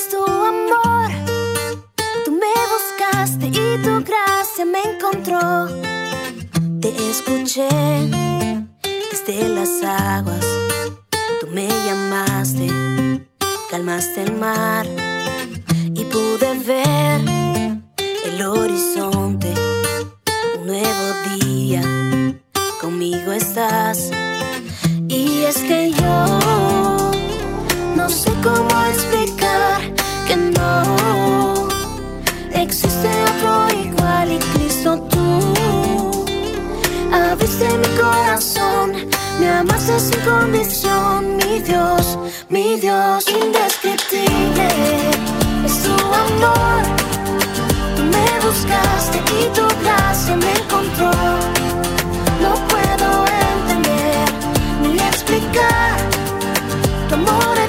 es tu amor. Tú me buscaste y tu gracia me encontró. Te escuché desde las aguas. Tú me llamaste, calmaste el mar y pude ver el horizonte. Un nuevo día, conmigo estás. Y es que yo no sé cómo explicar existe otro igual y Cristo tú abriste mi corazón, me amaste sin condición, mi Dios, mi Dios indescriptible es tu amor. Tú me buscaste y tu gracia me encontró. No puedo entender ni explicar tu amor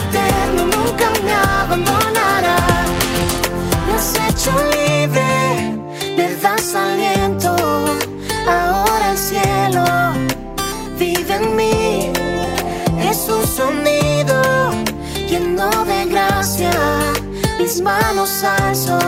Mis manos alzo,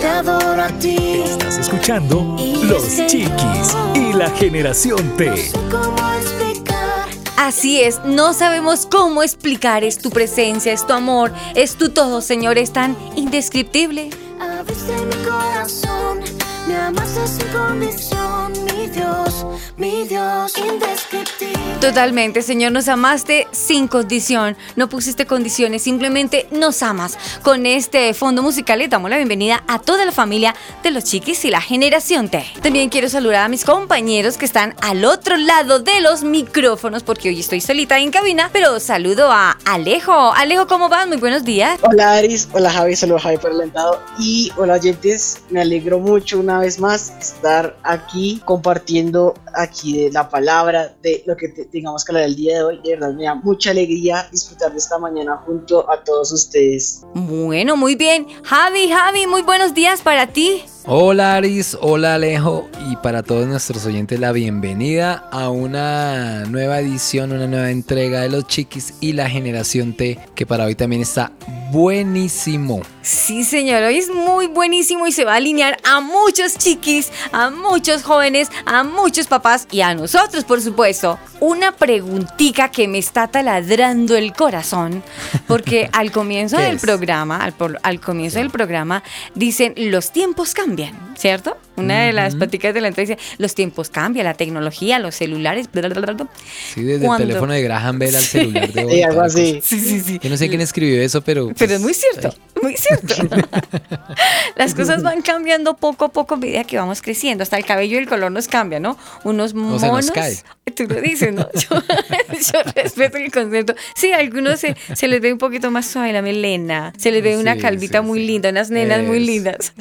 te adoro a ti. Estás escuchando Los Chiquis y la Generación T. No sé cómo explicar. Así es, no sabemos cómo explicar, es tu presencia, es tu amor, es tu todo, Señor, es tan indescriptible. Abriste mi corazón, me amaste sin condición, mi Dios, mi Dios indescriptible. Totalmente, Señor, nos amaste sin condición, no pusiste condiciones, simplemente nos amas. Con este fondo musical le damos la bienvenida a toda la familia de los chiquis y la generación T. También quiero saludar a mis compañeros que están al otro lado de los micrófonos, porque hoy estoy solita en cabina, pero saludo a Alejo. Alejo, ¿cómo vas? Muy buenos días. Hola Aris, hola Javi, saludos Javi por el alentado y hola oyentes, me alegro mucho una vez más estar aquí compartiendo aquí de la palabra, de lo que te- tengamos que hablar el día de hoy, de verdad me da mucha alegría disfrutar de esta mañana junto a todos ustedes. Bueno, muy bien. Javi, Javi, muy buenos días para ti. Hola Aris, hola Alejo y para todos nuestros oyentes la bienvenida a una nueva edición, una nueva entrega de los chiquis y la generación T que para hoy también está buenísimo. Sí, señor, hoy es muy buenísimo y se va a alinear a muchos chiquis, a muchos jóvenes, a muchos papás y a nosotros, por supuesto. Una preguntita que me está taladrando el corazón, porque al comienzo ¿Qué del es? programa, al comienzo del programa, dicen los tiempos cambian, también. ¿Cierto? Una de las paticas de la entrevista los tiempos cambian, la tecnología, los celulares, bla, bla, bla, bla". Sí, desde el teléfono de Graham Bell al celular de hoy. Sí, algo así. Sí, sí, sí. Yo no sé quién escribió eso, pero... Pero pues, es muy cierto, muy cierto. Las cosas van cambiando poco a poco a medida que vamos creciendo. Hasta el cabello y el color nos cambia, ¿no? Unos monos. se nos cae. Tú lo dices, ¿no? Yo, yo respeto el concepto. Sí, a algunos se, se les ve un poquito más suave la melena. Se les ve una calvita sí, muy linda, unas nenas muy lindas.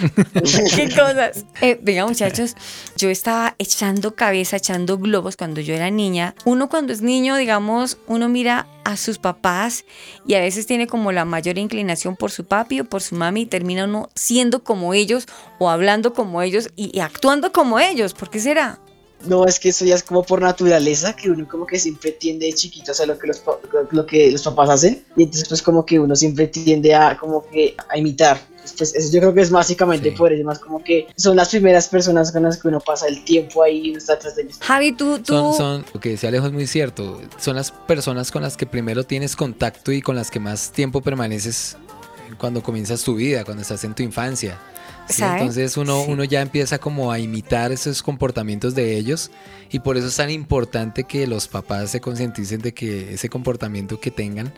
¿Qué cosas? Eh, venga, muchachos, yo estaba echando cabeza, echando globos cuando yo era niña. Uno cuando es niño, digamos, uno mira a sus papás y a veces tiene como la mayor inclinación por su papi o por su mami y termina uno siendo como ellos o hablando como ellos y, actuando como ellos. ¿Por qué será? No, es que eso ya es como por naturaleza, que uno como que siempre tiende de chiquito a lo que los, lo que los papás hacen, y entonces pues como que uno siempre tiende a como que a imitar. Pues eso yo creo que es básicamente Sí. por eso, más como que son las primeras personas con las que uno pasa el tiempo ahí y uno está atrás de ellos. Javi, tú, tú... Son, son, lo que decía Alejo es muy cierto. Son las personas con las que primero tienes contacto y con las que más tiempo permaneces cuando comienzas tu vida, cuando estás en tu infancia. ¿sí? Entonces uno, Sí. uno ya empieza como a imitar esos comportamientos de ellos y por eso es tan importante que los papás se concienticen de que ese comportamiento que tengan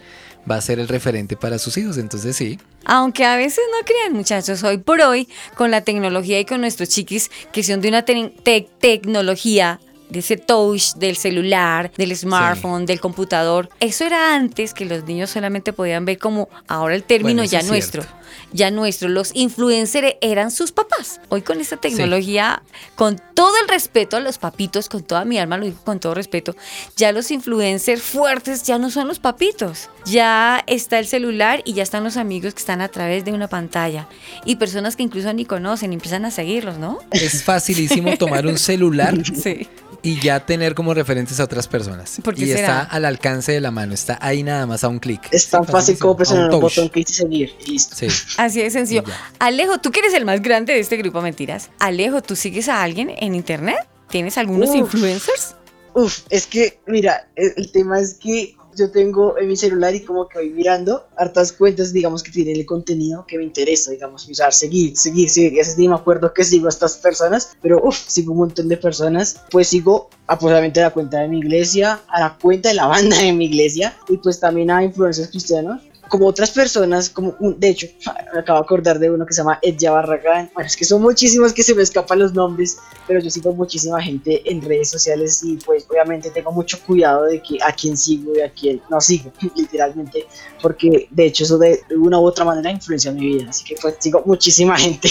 va a ser el referente para sus hijos. Entonces sí, Aunque a veces no crean, muchachos, hoy por hoy, con la tecnología y con nuestros chiquis que son de una te- te- tecnología de ese touch del celular, del smartphone, del computador. Eso era antes que los niños solamente podían ver como ahora el término Bueno, ya es nuestro. cierto. Ya nuestro, los influencers eran sus papás. Hoy con esta tecnología, con todo el respeto a los papitos, con toda mi alma lo digo con todo respeto, ya los influencers fuertes ya no son los papitos. Ya está el celular y ya están los amigos que están a través de una pantalla. Y personas que incluso ni conocen empiezan a seguirlos, ¿no? Es facilísimo tomar un celular Sí. Y ya tener como referentes a otras personas. ¿Por qué y será? está al alcance de la mano, está ahí nada más a un clic. Es tan fácil como presionar un touch. botón que dice seguir y listo. Sí. Así de sencillo. Y. Alejo, tú que eres el más grande de este grupo, mentiras. Alejo, ¿tú sigues a alguien en internet? ¿Tienes algunos Uf. influencers? Uf, es que, mira, el, el tema es que yo tengo en mi celular y como que voy mirando hartas cuentas, digamos, que tienen el contenido que me interesa, digamos, usar, seguir, seguir, seguir. Así ni me acuerdo que sigo a estas personas, pero uf, sigo un montón de personas. Pues sigo a, pues, a la cuenta de mi iglesia, a la cuenta de la banda de mi iglesia y pues también a influencers cristianos. Como otras personas, como de hecho, me acabo de acordar de uno que se llama Edja Barragán. Bueno, es que son muchísimos que se me escapan los nombres, pero yo sigo muchísima gente en redes sociales y pues obviamente tengo mucho cuidado de que a quién sigo y a quién no sigo, literalmente, porque de hecho eso de una u otra manera influencia mi vida, así que pues sigo muchísima gente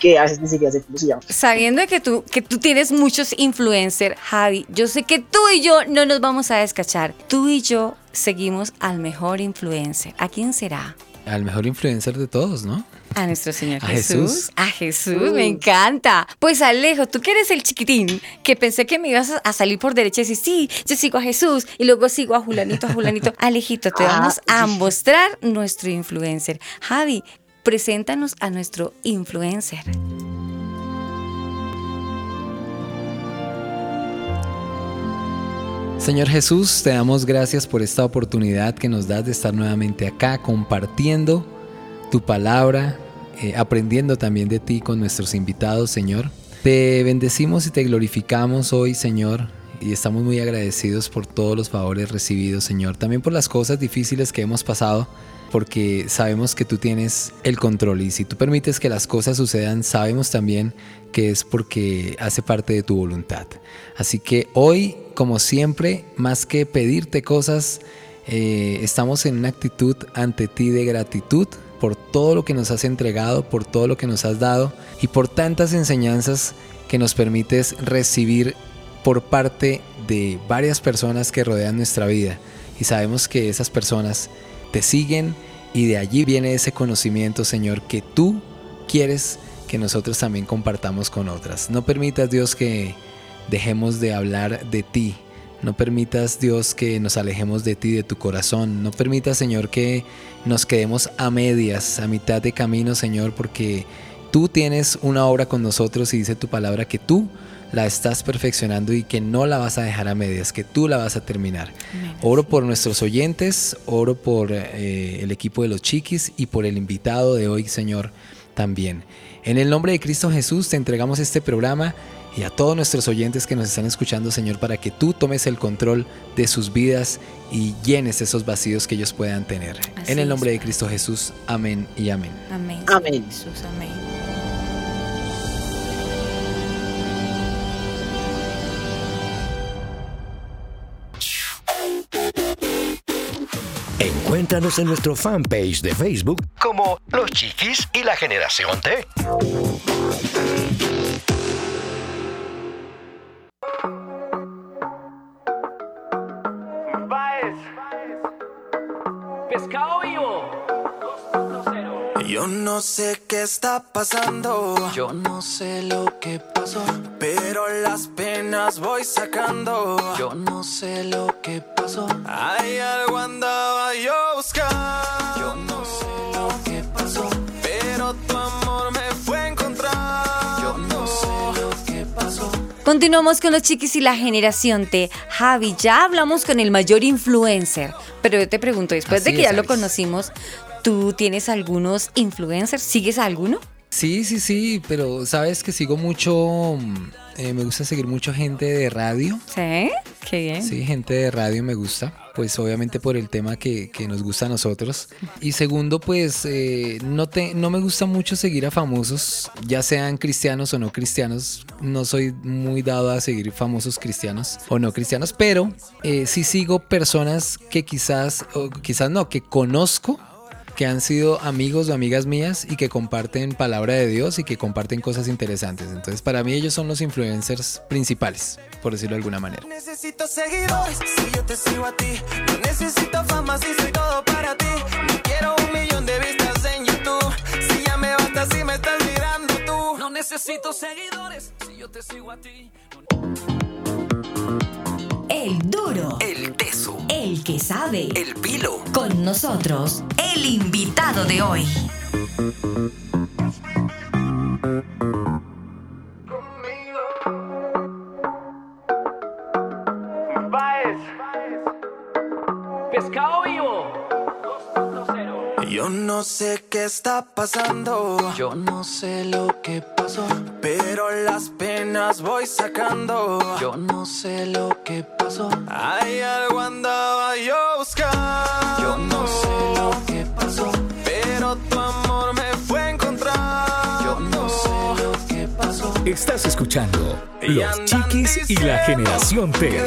que a veces ni siquiera sé cómo se llama. Sabiendo que tú, que tú tienes muchos influencers, Javi, yo sé que tú y yo no nos vamos a descachar. Tú y yo seguimos al mejor influencer. ¿A quién será? Al mejor influencer de todos, ¿no? A nuestro Señor A Jesús. Jesús. A Jesús, me encanta. Pues Alejo, tú que eres el chiquitín, que pensé que me ibas a- salir por derecha y decir, sí, yo sigo a Jesús y luego sigo a Julanito, a Julanito. Alejito, te Ah, vamos a mostrar nuestro influencer. Javi, preséntanos a nuestro influencer. Señor Jesús, te damos gracias por esta oportunidad que nos das de estar nuevamente acá compartiendo tu palabra, eh, aprendiendo también de ti con nuestros invitados, Señor. Te bendecimos y te glorificamos hoy, Señor, y estamos muy agradecidos por todos los favores recibidos, Señor. También por las cosas difíciles que hemos pasado, porque sabemos que tú tienes el control y si tú permites que las cosas sucedan, sabemos también que es porque hace parte de tu voluntad. Así que hoy, como siempre, más que pedirte cosas, eh, estamos en una actitud ante ti de gratitud por todo lo que nos has entregado, por todo lo que nos has dado y por tantas enseñanzas que nos permites recibir por parte de varias personas que rodean nuestra vida. Y sabemos que esas personas te siguen y de allí viene ese conocimiento, Señor, que tú quieres que nosotros también compartamos con otras. No permitas, Dios, que dejemos de hablar de ti. No permitas, Dios, que nos alejemos de ti, de tu corazón. No permitas, Señor, que nos quedemos a medias, a mitad de camino, Señor, porque tú tienes una obra con nosotros y dice tu palabra que tú la estás perfeccionando y que no la vas a dejar a medias, que tú la vas a terminar. Oro por nuestros oyentes, oro por eh, el equipo de los chiquis y por el invitado de hoy, Señor, también. En el nombre de Cristo Jesús te entregamos este programa y a todos nuestros oyentes que nos están escuchando, Señor, para que tú tomes el control de sus vidas y llenes esos vacíos que ellos puedan tener. Así en el es, nombre de. Cristo Jesús, amén y amén. Amén. Amén. Jesús, amén. Encuéntranos en nuestro fanpage de Facebook como Los Chiquis y la Generación T. Pescado vivo. Yo no sé qué está pasando, Yo no sé lo que pasó. pero las penas voy sacando. Yo no sé lo que pasó. Hay algo andaba Continuamos con los chiquis y la generación T. Javi, ya hablamos con el mayor influencer, pero yo te pregunto, después de que es, ya lo conocimos, ¿tú tienes algunos influencers? ¿Sigues a alguno? Sí, sí, sí, pero sabes que sigo mucho, mm, eh, me gusta seguir mucho gente de radio. Sí, qué bien. Sí, gente de radio me gusta, pues obviamente por el tema que, que nos gusta a nosotros. Y segundo, pues eh, no, te, no me gusta mucho seguir a famosos, ya sean cristianos o no cristianos. No soy muy dado a seguir famosos cristianos o no cristianos, pero eh, sí sigo personas que quizás, o quizás no, que conozco que han sido amigos o amigas mías y que comparten palabra de Dios y que comparten cosas interesantes. Entonces, para mí ellos son los influencers principales, por decirlo de alguna manera. Necesito seguidores si yo te sigo a ti. No necesito fama si soy todo para ti. No quiero un millón de vistas en YouTube. Si ya me basta si me estás mirando tú. No necesito seguidores si yo te sigo a ti. El duro. El teso. El que sabe. El pilo. Con nosotros, el invitado de hoy. Pescado vivo. Yo no sé qué está pasando. Yo no sé lo que pasó. Pero las penas voy sacando. Yo no sé lo que pasó. Hay algo andaba yo buscando. Yo no sé lo que pasó. Pero tu amor me fue a encontrar. Yo no sé lo que pasó. Estás escuchando Y Los Chiquis y la Generación que T.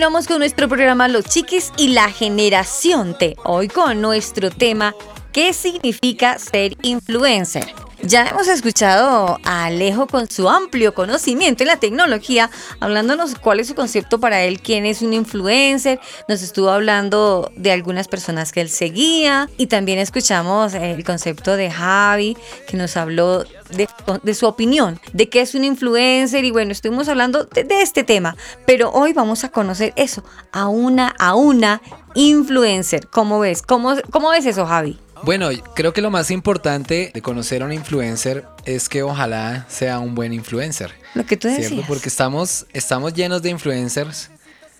Continuamos con nuestro programa Los Chiquis y la Generación T. Hoy con nuestro tema ¿Qué significa ser influencer? Ya hemos escuchado a Alejo con su amplio conocimiento en la tecnología, hablándonos cuál es su concepto para él, quién es un influencer, nos estuvo hablando de algunas personas que él seguía y también escuchamos el concepto de Javi, que nos habló de, su opinión, de qué es un influencer y bueno, estuvimos hablando de, de este tema, pero hoy vamos a conocer eso, a una, a una influencer. ¿Cómo ves? ¿Cómo, cómo ves eso, Javi? Bueno, creo que lo más importante de conocer a un influencer es que ojalá sea un buen influencer. Lo que tú ¿Cierto? decías. Porque estamos, estamos llenos de influencers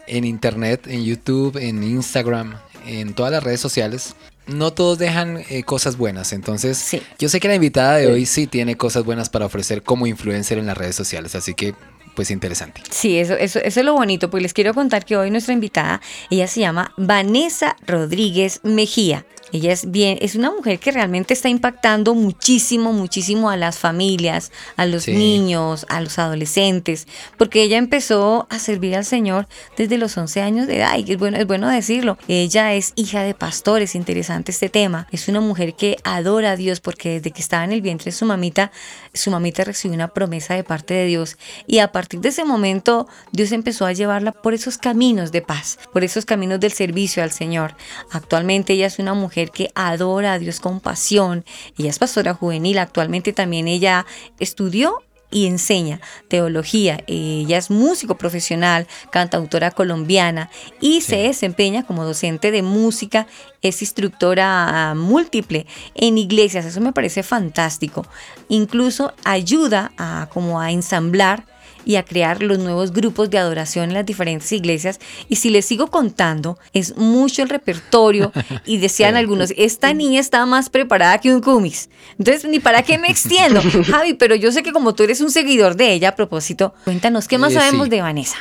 en internet, en YouTube, en Instagram, en todas las redes sociales. No todos dejan eh, cosas buenas. Entonces, Sí. yo sé que la invitada de hoy sí tiene cosas buenas para ofrecer como influencer en las redes sociales. Así que, pues interesante. Sí, eso, eso, eso es lo bonito, pues les quiero contar que hoy nuestra invitada, ella se llama Vanessa Rodríguez Mejía. Ella es bien, es una mujer que realmente está impactando muchísimo, muchísimo a las familias, a los Sí. niños, a los adolescentes, porque ella empezó a servir al Señor desde los 11 años de edad, y es bueno, es bueno decirlo. Ella es hija de pastores, interesante este tema. Es una mujer que adora a Dios porque desde que estaba en el vientre de su mamita, su mamita recibió una promesa de parte de Dios y a partir de ese momento Dios empezó a llevarla por esos caminos de paz, por esos caminos del servicio al Señor. Actualmente ella es una mujer que adora a Dios con pasión. Ella es pastora juvenil, actualmente también ella estudió y enseña teología. Ella es músico profesional, cantautora colombiana y se desempeña como docente de música. Es instructora múltiple en iglesias. Eso me parece fantástico. Incluso ayuda a como a ensamblar y a crear los nuevos grupos de adoración en las diferentes iglesias. Y si les sigo contando, es mucho el repertorio y decían algunos, esta niña está más preparada que un cumis. Entonces, ni para qué me extiendo. Javi, pero yo sé que como tú eres un seguidor de ella, a propósito, cuéntanos, ¿qué más Eh, sabemos sí. de Vanessa?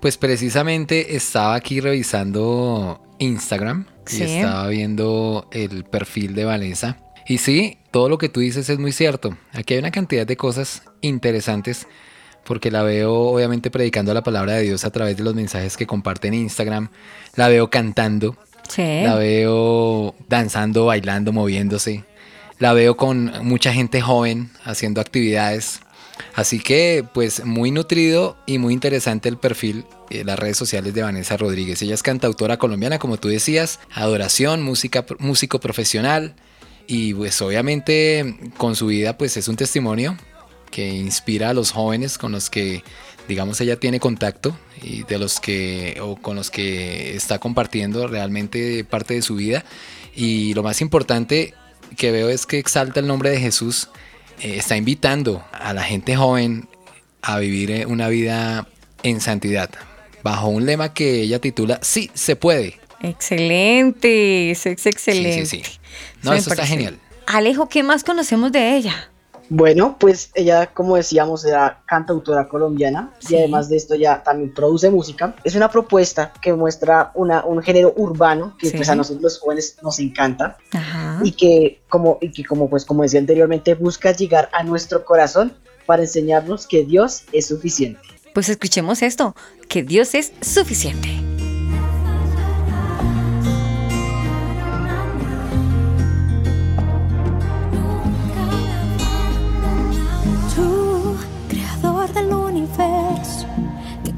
Pues precisamente estaba aquí revisando Instagram y estaba viendo el perfil de Vanessa. Y sí, todo lo que tú dices es muy cierto. Aquí hay una cantidad de cosas interesantes porque la veo obviamente predicando la palabra de Dios a través de los mensajes que comparte en Instagram. La veo cantando, Sí. la veo danzando, bailando, moviéndose. La veo con mucha gente joven haciendo actividades. Así que, pues, muy nutrido y muy interesante el perfil en las redes sociales de Vanessa Rodríguez. Ella es cantautora colombiana, como tú decías, adoración, música, músico profesional. Y pues obviamente con su vida pues es un testimonio que inspira a los jóvenes con los que digamos ella tiene contacto y de los que o con los que está compartiendo realmente parte de su vida y lo más importante que veo es que exalta el nombre de Jesús eh, está invitando a la gente joven a vivir eh, una vida en santidad bajo un lema que ella titula sí se puede Excelente, es excelente. Sí, sí, sí. No, eso está genial. Alejo, ¿qué más conocemos de ella? Bueno, pues ella, como decíamos, era cantautora colombiana Sí. y además de esto ya también produce música. Es una propuesta que muestra una, un género urbano que Sí. pues a nosotros los jóvenes nos encanta Ajá. y que como y que como pues como decía anteriormente busca llegar a nuestro corazón para enseñarnos que Dios es suficiente. Pues escuchemos esto, que Dios es suficiente.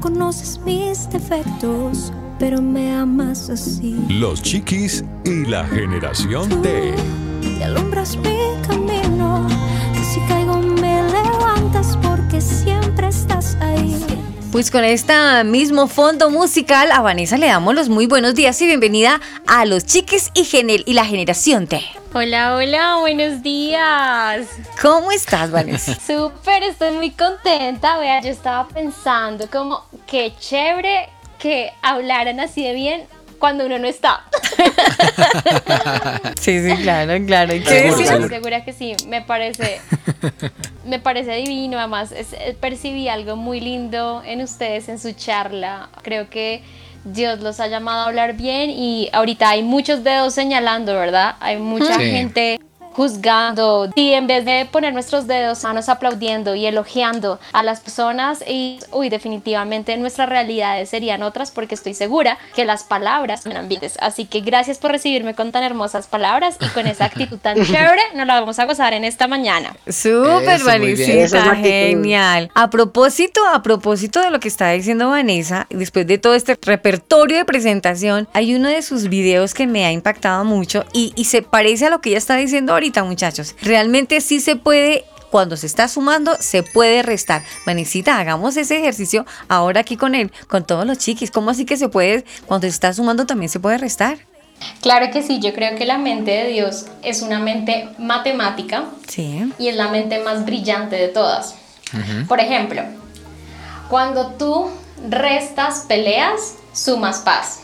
Conoces mis defectos, pero me amas así. Los chiquis y la generación T. Y alumbras mi camino, si caigo me levantas porque siempre estás ahí. Pues con este mismo fondo musical, a Vanessa le damos los muy buenos días y bienvenida a los chiques y, genel y la generación T. Hola, hola, buenos días. ¿Cómo estás, Vanessa? Súper, estoy muy contenta. Vea, yo estaba pensando como qué chévere que hablaran así de bien cuando uno no está. Sí, sí, claro, claro. ¿Y qué Seguro, decías? seguro. Segura que sí, me parece, me parece divino. Además, es- eh, percibí algo muy lindo en ustedes en su charla. Creo que Dios los ha llamado a hablar bien y ahorita hay muchos dedos señalando, ¿verdad? Hay mucha Sí. gente juzgando. Y en vez de poner nuestros dedos manos aplaudiendo y elogiando a las personas y uy definitivamente nuestras realidades serían otras porque estoy segura que las palabras son ambientes. Así que gracias por recibirme con tan hermosas palabras y con esa actitud tan chévere. Nos la vamos a gozar en esta mañana. Súper, actitud. genial. A propósito, a propósito de lo que está diciendo Vanessa, después de todo este repertorio de presentación, hay uno de sus videos que me ha impactado mucho y, y se parece a lo que ella está diciendo ahorita, muchachos. Realmente sí se puede cuando se está sumando, se puede restar. Vanesita, hagamos ese ejercicio ahora aquí con él, con todos los chiquis. ¿Cómo así que se puede, cuando se está sumando también se puede restar? claro que sí yo creo que la mente de Dios es una mente matemática Sí. y es la mente más brillante de todas. Por ejemplo, cuando tú restas peleas, sumas paz.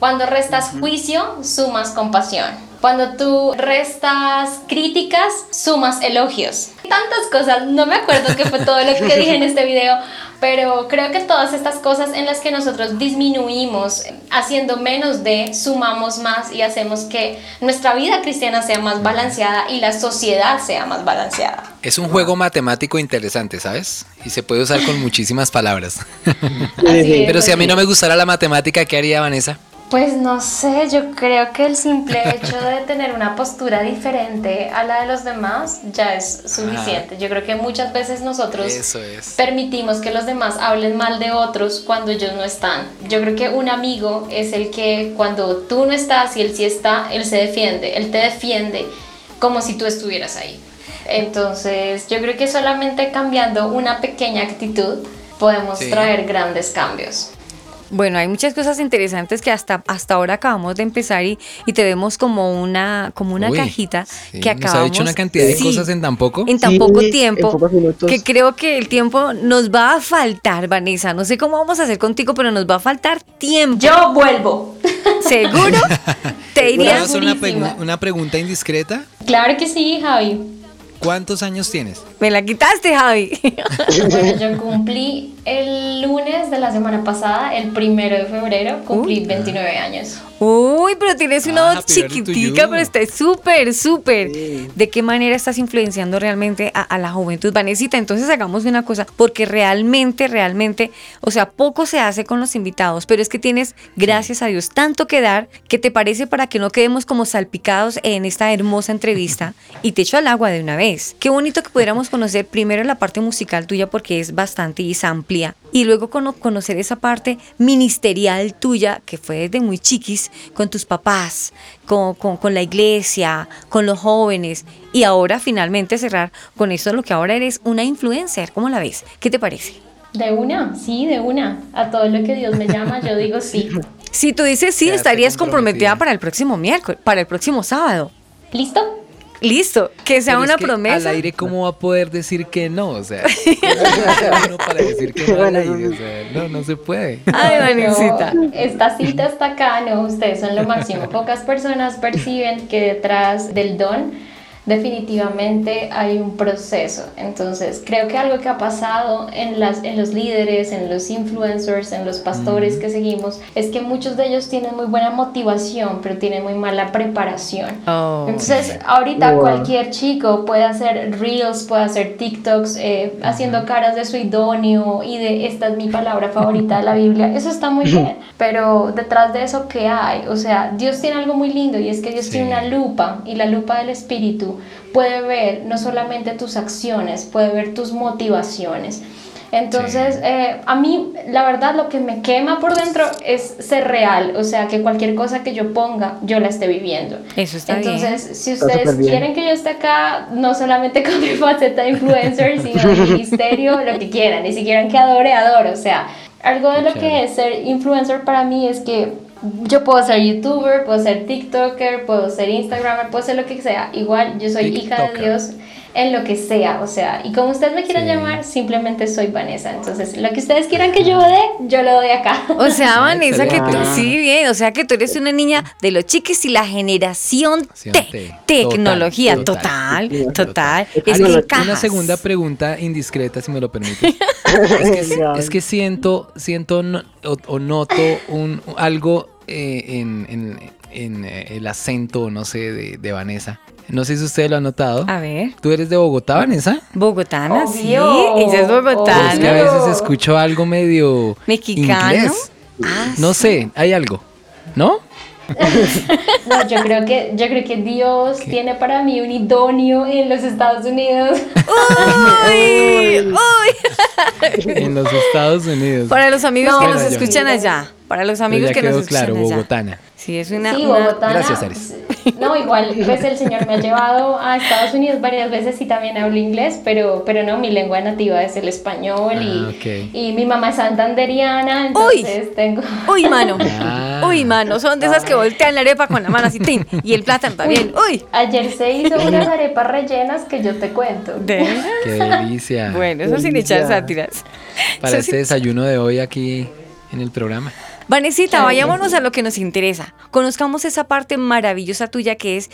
Cuando restas juicio, sumas compasión. Cuando tú restas críticas, sumas elogios. Tantas cosas, no me acuerdo qué fue todo lo que dije en este video, pero creo que todas estas cosas en las que nosotros disminuimos, haciendo menos de, sumamos más y hacemos que nuestra vida cristiana sea más balanceada y la sociedad sea más balanceada. Es un juego matemático interesante, ¿sabes? Y se puede usar con muchísimas palabras. Así es, Pero si a mí no me gustara la matemática, ¿qué haría Vanessa? Pues no sé, yo creo que el simple hecho de tener una postura diferente a la de los demás ya es suficiente. Yo creo que muchas veces nosotros Eso es. permitimos que los demás hablen mal de otros cuando ellos no están. Yo creo que un amigo es el que cuando tú no estás y él sí está, él se defiende, él te defiende como si tú estuvieras ahí. Entonces yo creo que solamente cambiando una pequeña actitud podemos Sí. traer grandes cambios. Bueno, hay muchas cosas interesantes que hasta, hasta ahora acabamos de empezar y, y te vemos como una, como una Uy, cajita sí, que nos acabamos. ha dicho una cantidad de Sí, cosas en tan poco. en tan Sí, poco tiempo que creo que el tiempo nos va a faltar, Vanessa. No sé cómo vamos a hacer contigo, pero nos va a faltar tiempo. Yo vuelvo. ¿Seguro? Te ¿Puedo irías. hacer una, una pregunta indiscreta? Claro que sí, Javi. ¿Cuántos años tienes? Me la quitaste, Javi. Bueno, yo cumplí el lunes de la semana pasada, el primero de febrero, cumplí 29 años. Uy, pero tienes una Ah, voz chiquitica, you. pero está súper, súper. ¿De qué manera estás influenciando realmente a, a la juventud, Vanesita? Entonces hagamos una cosa, porque realmente, realmente, o sea, poco se hace con los invitados, pero es que tienes, gracias a Dios, tanto que dar, que te parece para que no quedemos como salpicados en esta hermosa entrevista y te echo al agua de una vez. Qué bonito que pudiéramos conocer primero la parte musical tuya, porque es bastante y es amplia, y luego cono- conocer esa parte ministerial tuya, que fue desde muy chiquis, con tus papás, con, con- con la iglesia, con los jóvenes, y ahora finalmente cerrar con eso, lo que ahora eres una influencer. ¿Cómo la ves? ¿Qué te parece? De una, sí, de una. A todo lo que Dios me llama, yo digo sí. Si tú dices sí, estarías comprometida comprometida. para el próximo miércoles, para el próximo sábado. ¿Listo? Listo, que sea Pero es una que promesa. Al aire, ¿cómo va a poder decir que no? O sea, ¿cómo hace uno para decir que no al aire? O sea, no, no se puede. Ay, Vanesita. No, esta cita está acá, no, ustedes son lo máximo. Pocas personas perciben que detrás del don definitivamente hay un proceso. Entonces, creo que algo que ha pasado en, las, en los líderes, en los influencers, en los pastores que seguimos, es que muchos de ellos tienen muy buena motivación, pero tienen muy mala preparación. Oh. Entonces, ahorita Wow. cualquier chico puede hacer reels, puede hacer TikToks, eh, haciendo caras de su idóneo y de esta es mi palabra favorita de la Biblia. Eso está muy bien. Pero detrás de eso, ¿qué hay? O sea, Dios tiene algo muy lindo y es que Dios Sí. tiene una lupa y la lupa del Espíritu puede ver no solamente tus acciones, puede ver tus motivaciones. Entonces, Sí. eh, a mí, la verdad, lo que me quema por dentro es ser real, o sea, que cualquier cosa que yo ponga, yo la esté viviendo. Eso está Entonces, bien. si ustedes quieren que yo esté acá, no solamente con mi faceta de influencer, sino de ministerio, lo que quieran. Y si quieren que adore, adoro. O sea, algo de lo que es ser influencer para mí es que yo puedo ser youtuber, puedo ser TikToker, puedo ser Instagramer, puedo ser lo que sea. Igual yo soy hija de. Dios en lo que sea, o sea, y como ustedes me quieran Sí. llamar, simplemente soy Vanessa. Entonces, lo que ustedes quieran que yo dé, yo lo doy acá. O sea, Vanessa, que tú, sí, bien, o sea, que tú eres una niña de los chiquis y la generación T, tecnología, Total, total, total. total, es que una segunda pregunta indiscreta, si me lo permites. es, que, Venga. es que siento, siento no- o, o noto un, algo eh, en, en- en, eh, el acento, no sé, de, de Vanessa. No sé si ustedes lo han notado. A ver, ¿Tú eres de Bogotá, Vanessa? bogotana, sí, Obvio, ella es bogotana. es que a veces escucho algo medio Mexicano. inglés. Ah, No sé, hay algo, ¿no? No, yo creo que, yo creo que Dios tiene para mí un idóneo en los Estados Unidos. Uy, uy. En los Estados Unidos. Para los amigos No, que nos yo- escuchan allá, para los Pero amigos ya que nos quedó escuchan claro, allá. bogotana. Sí, es una, Sí, una- Bogotá. Gracias, Ares. No, igual, pues el Señor me ha llevado a Estados Unidos varias veces y también hablo inglés, pero, pero no, mi lengua nativa es el español y, Ah, y mi mamá es santanderiana, entonces tengo... Uy, mano. Ah. Uy, mano. Son de esas que voltean la arepa con la mano así, tin, y el plátano también. Uy. Ayer se hizo unas arepas rellenas que yo te cuento. De- Qué delicia. Bueno, eso sin echar sátiras. Para Eso este sí- desayuno de hoy aquí en el programa. Vanesita, vayámonos a lo que nos interesa. Conozcamos esa parte maravillosa tuya que es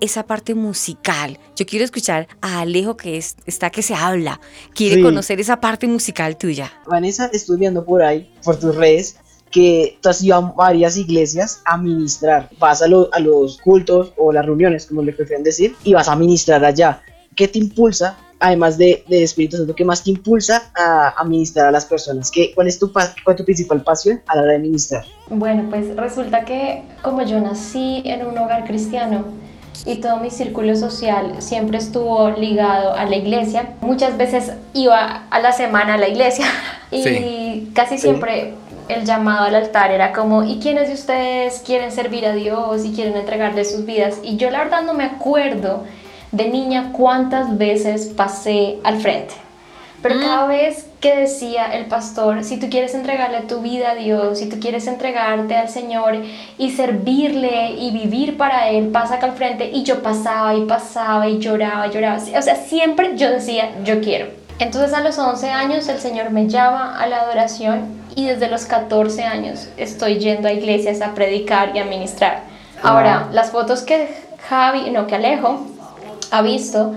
esa parte musical. Yo quiero escuchar a Alejo que es, está que se habla. Quiere Sí. conocer esa parte musical tuya. Vanessa, estuve viendo por ahí, por tus redes, que tú has ido a varias iglesias a ministrar. Vas a, lo- a los cultos o las reuniones, como le prefieren decir, y vas a ministrar allá. ¿Qué te impulsa, además de, de Espíritu Santo, qué más te impulsa a, a ministrar a las personas? ¿Qué, cuál, es tu, ¿Cuál es tu principal pasión a la hora de ministrar? Bueno, pues resulta que como yo nací en un hogar cristiano y todo mi círculo social siempre estuvo ligado a la iglesia, muchas veces iba a la semana a la iglesia y Sí. casi siempre el llamado al altar era como, ¿y quiénes de ustedes quieren servir a Dios y quieren entregarle sus vidas? Y yo la verdad no me acuerdo de niña cuántas veces pasé al frente. Pero cada vez que decía el pastor, si tú quieres entregarle tu vida a Dios, si tú quieres entregarte al Señor y servirle y vivir para Él, pasa acá al frente. Y yo pasaba y pasaba y lloraba y lloraba. O sea, siempre yo decía, yo quiero. Entonces a los 11 años el Señor me llama a la adoración y desde los 14 años estoy yendo a iglesias a predicar y a ministrar. Ahora, las fotos que Javi, no, que Alejo ha visto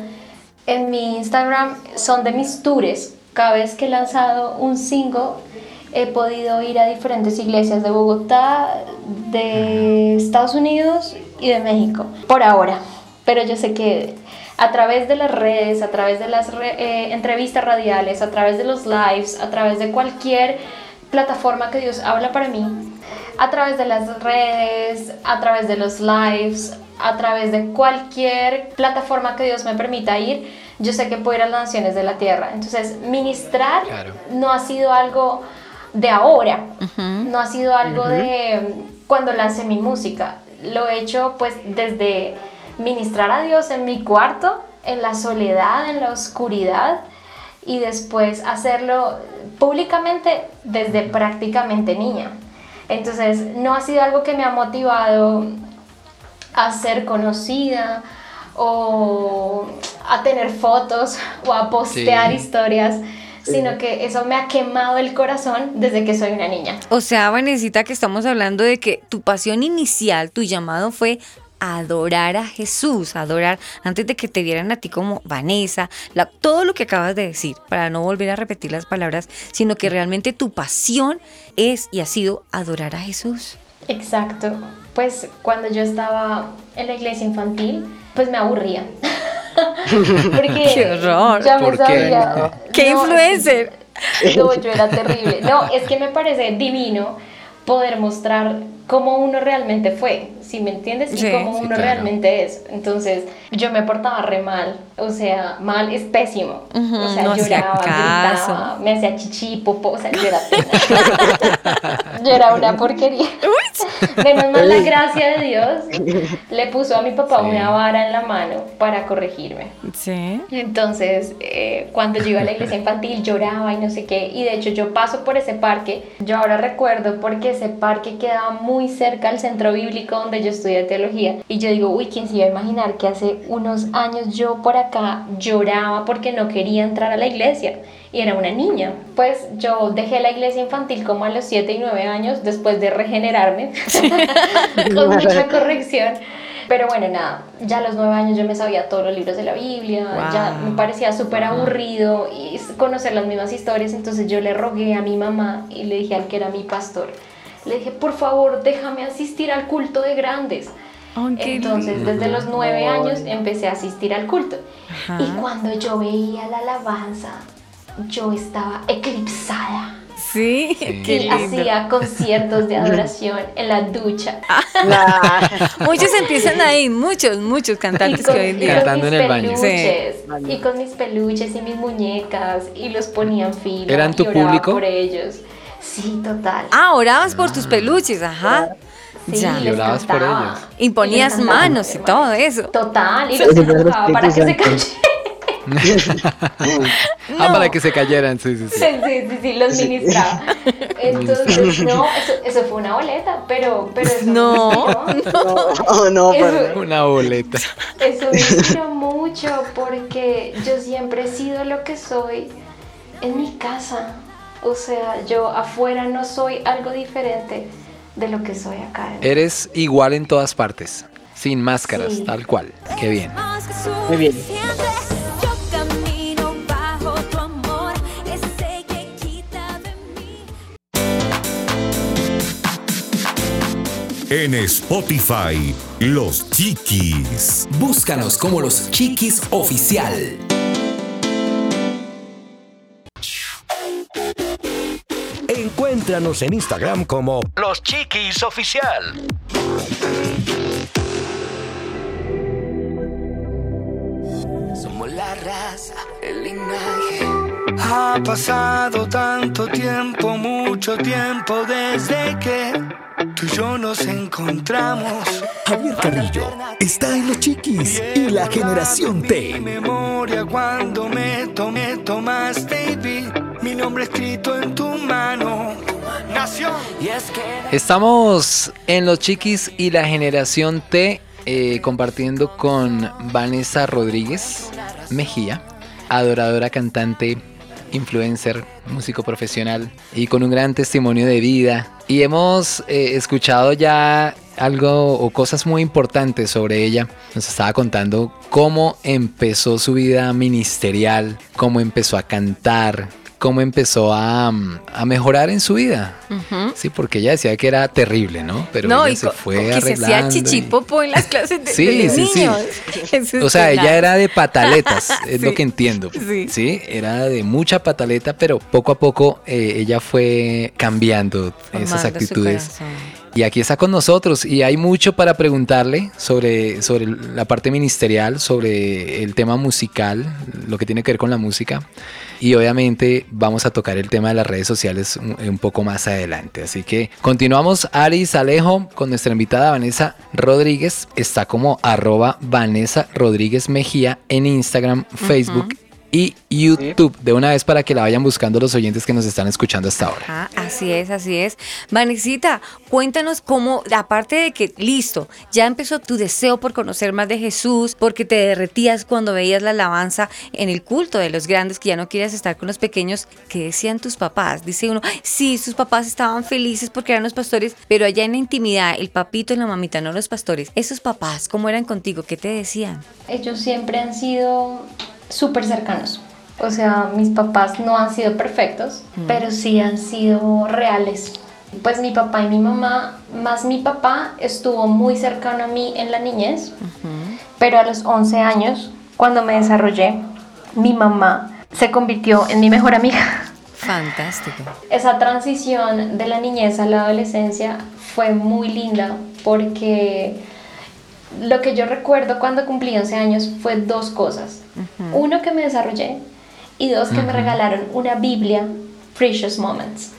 en mi Instagram son de mis tours. Cada vez que he lanzado un single, he podido ir a diferentes iglesias de Bogotá, de Estados Unidos y de México, por ahora. Pero yo sé que a través de las redes, a través de las re- eh, entrevistas radiales, a través de los lives, a través de cualquier plataforma que Dios habla para mí, a través de las redes, a través de los lives, a través de cualquier plataforma que Dios me permita ir, yo sé que puedo ir a las naciones de la tierra. Entonces, ministrar Claro. no ha sido algo de ahora, no ha sido algo de mm, cuando lancé mi música. Lo he hecho pues desde ministrar a Dios en mi cuarto, en la soledad, en la oscuridad y después hacerlo públicamente desde prácticamente niña. Entonces, no ha sido algo que me ha motivado a ser conocida o a tener fotos o a postear Sí. historias, sino que eso me ha quemado el corazón desde que soy una niña. O sea, Vanesita, que estamos hablando de que tu pasión inicial, tu llamado fue adorar a Jesús, adorar antes de que te vieran a ti como Vanessa, la- todo lo que acabas de decir, para no volver a repetir las palabras, sino que realmente tu pasión es y ha sido adorar a Jesús. Exacto. Pues cuando yo estaba en la iglesia infantil, pues me aburría. Porque ¡Qué horror! ya me ¿Por qué? sabía. ¡Qué No, influencer! No, yo era terrible. No, es que me parece divino poder mostrar cómo uno realmente fue, ¿sí me entiendes? Y cómo Sí, uno claro. realmente es. Entonces, yo me portaba re mal, o sea, mal es pésimo. O sea, no hacía lloraba, caso. gritaba, me hacía chichi, popó, o sea, yo era, yo era una porquería. Menos mal la gracia de Dios le puso a mi papá Sí. una vara en la mano para corregirme. Sí. Entonces, eh, cuando yo iba a la iglesia infantil lloraba y no sé qué, y de hecho yo paso por ese parque, yo ahora recuerdo porque ese parque quedaba muy cerca al centro bíblico donde yo estudié teología, y yo digo, uy, ¿quién se iba a imaginar que hace unos años yo por acá lloraba porque no quería entrar a la iglesia? Y era una niña. Pues yo dejé la iglesia infantil como a los 7 y 9 años después de regenerarme con mucha corrección. Pero bueno, nada, ya a los nueve años yo me sabía todos los libros de la Biblia, ya Wow. me parecía súper aburrido y conocer las mismas historias, entonces yo le rogué a mi mamá y le dije al que era mi pastor, le dije, por favor, déjame asistir al culto de grandes. Qué Entonces, desde los nueve años empecé a asistir al culto. Ajá. Y cuando yo veía la alabanza, yo estaba eclipsada. Sí, Sí. qué Y lindo. hacía conciertos de adoración en la ducha. Nah. Muchos empiezan ahí, muchos, muchos cantantes y con, que hoy en y día. Cantando en el baño. peluches, Sí. y con mis peluches y mis muñecas y los ponía en fila. ¿Eran tu y oraba público? por ellos. Sí, total. Ah, orabas por tus peluches, ajá. sí, ya. Y orabas por ellos. Y ponías cantaba, manos y todo eso. Total, y los empujaba para que se Espíritu Ah, No. para que se cayeran, sí, sí, sí. Sí, sí, sí, sí, los ministraba. Entonces, no, eso, eso fue una boleta, pero, pero eso me No, inspiró. No, no, Eso- pero- Una boleta. Eso me inspiró mucho porque yo siempre he sido lo que soy en mi casa. O sea, yo afuera no soy algo diferente de lo que soy acá. Eres igual en todas partes, sin máscaras, Sí. tal cual. Qué bien. Muy bien. En Spotify, Los Chiquis. Búscanos como los Chiquis Oficial. Encuéntranos en Instagram como Los Chiquis Oficial. Ha pasado tanto tiempo, mucho tiempo desde que tú y yo nos encontramos. Javier Carrillo está en los chiquis y la generación Mi T. memoria cuando me tomé, tomaste y vi mi nombre escrito en tu mano. Estamos en Los Chiquis y la generación T eh, compartiendo con Vanessa Rodríguez Mejía, adoradora cantante, influencer, músico profesional y con un gran testimonio de vida. Y hemos eh, escuchado ya algo o cosas muy importantes sobre ella. Nos estaba contando cómo empezó su vida ministerial, cómo empezó a cantar, cómo empezó a, a mejorar en su vida. Sí, porque ella decía que era terrible, ¿no? Pero no, ella y se fue que se hacía y- chichipopo en las clases de, Sí, de sí, sí. niños. Es O sea, ella era de pataletas, es lo Sí. que entiendo. Sí. Sí, era de mucha pataleta, pero poco a poco eh, ella fue cambiando esas Formando actitudes. Y aquí está con nosotros y hay mucho para preguntarle sobre, sobre la parte ministerial, sobre el tema musical, lo que tiene que ver con la música. Y obviamente vamos a tocar el tema de las redes sociales un, un poco más adelante. Así que continuamos, Aris Alejo, con nuestra invitada Vanessa Rodríguez. Está como arroba Vanessa Rodríguez Mejía en Instagram, Facebook y YouTube. De una vez para que la vayan buscando los oyentes que nos están escuchando hasta ahora. Ah, así es, así es. Vanesita, cuéntanos cómo, aparte de que, listo, ya empezó tu deseo por conocer más de Jesús, porque te derretías cuando veías la alabanza en el culto de los grandes, que ya no quieres estar con los pequeños, ¿qué decían tus papás? Dice uno, "Ay, sí, sus papás estaban felices porque eran los pastores, pero allá en la intimidad, el papito y la mamita, no los pastores, esos papás, ¿cómo eran contigo? ¿Qué te decían? Ellos siempre han sido súper cercanos. O sea, mis papás no han sido perfectos, pero sí han sido reales. Pues mi papá y mi mamá, más mi papá, estuvo muy cercano a mí en la niñez, pero a los 11 años, cuando me desarrollé, mi mamá se convirtió en mi mejor amiga. Fantástico. Esa transición de la niñez a la adolescencia fue muy linda porque lo que yo recuerdo cuando cumplí 11 años fue dos cosas. Uno, que me desarrollé y dos, que me regalaron una Biblia, Precious Moments.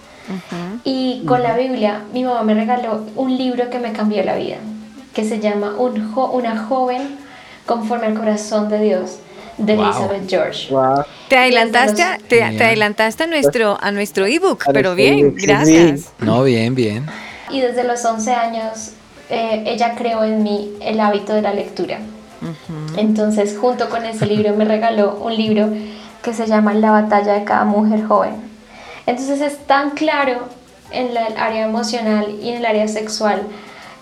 Y con la Biblia, mi mamá me regaló un libro que me cambió la vida, que se llama Un jo- Una joven conforme al corazón de Dios, de Wow. Elizabeth George. Te adelantaste, a- te, te adelantaste a nuestro, a nuestro ebook, pero bien, gracias. No, bien, bien. Y desde los 11 años eh, ella creó en mí el hábito de la lectura. Entonces, junto con ese libro me regaló un libro que se llama La batalla de cada mujer joven. Entonces es tan claro en el área emocional y en el área sexual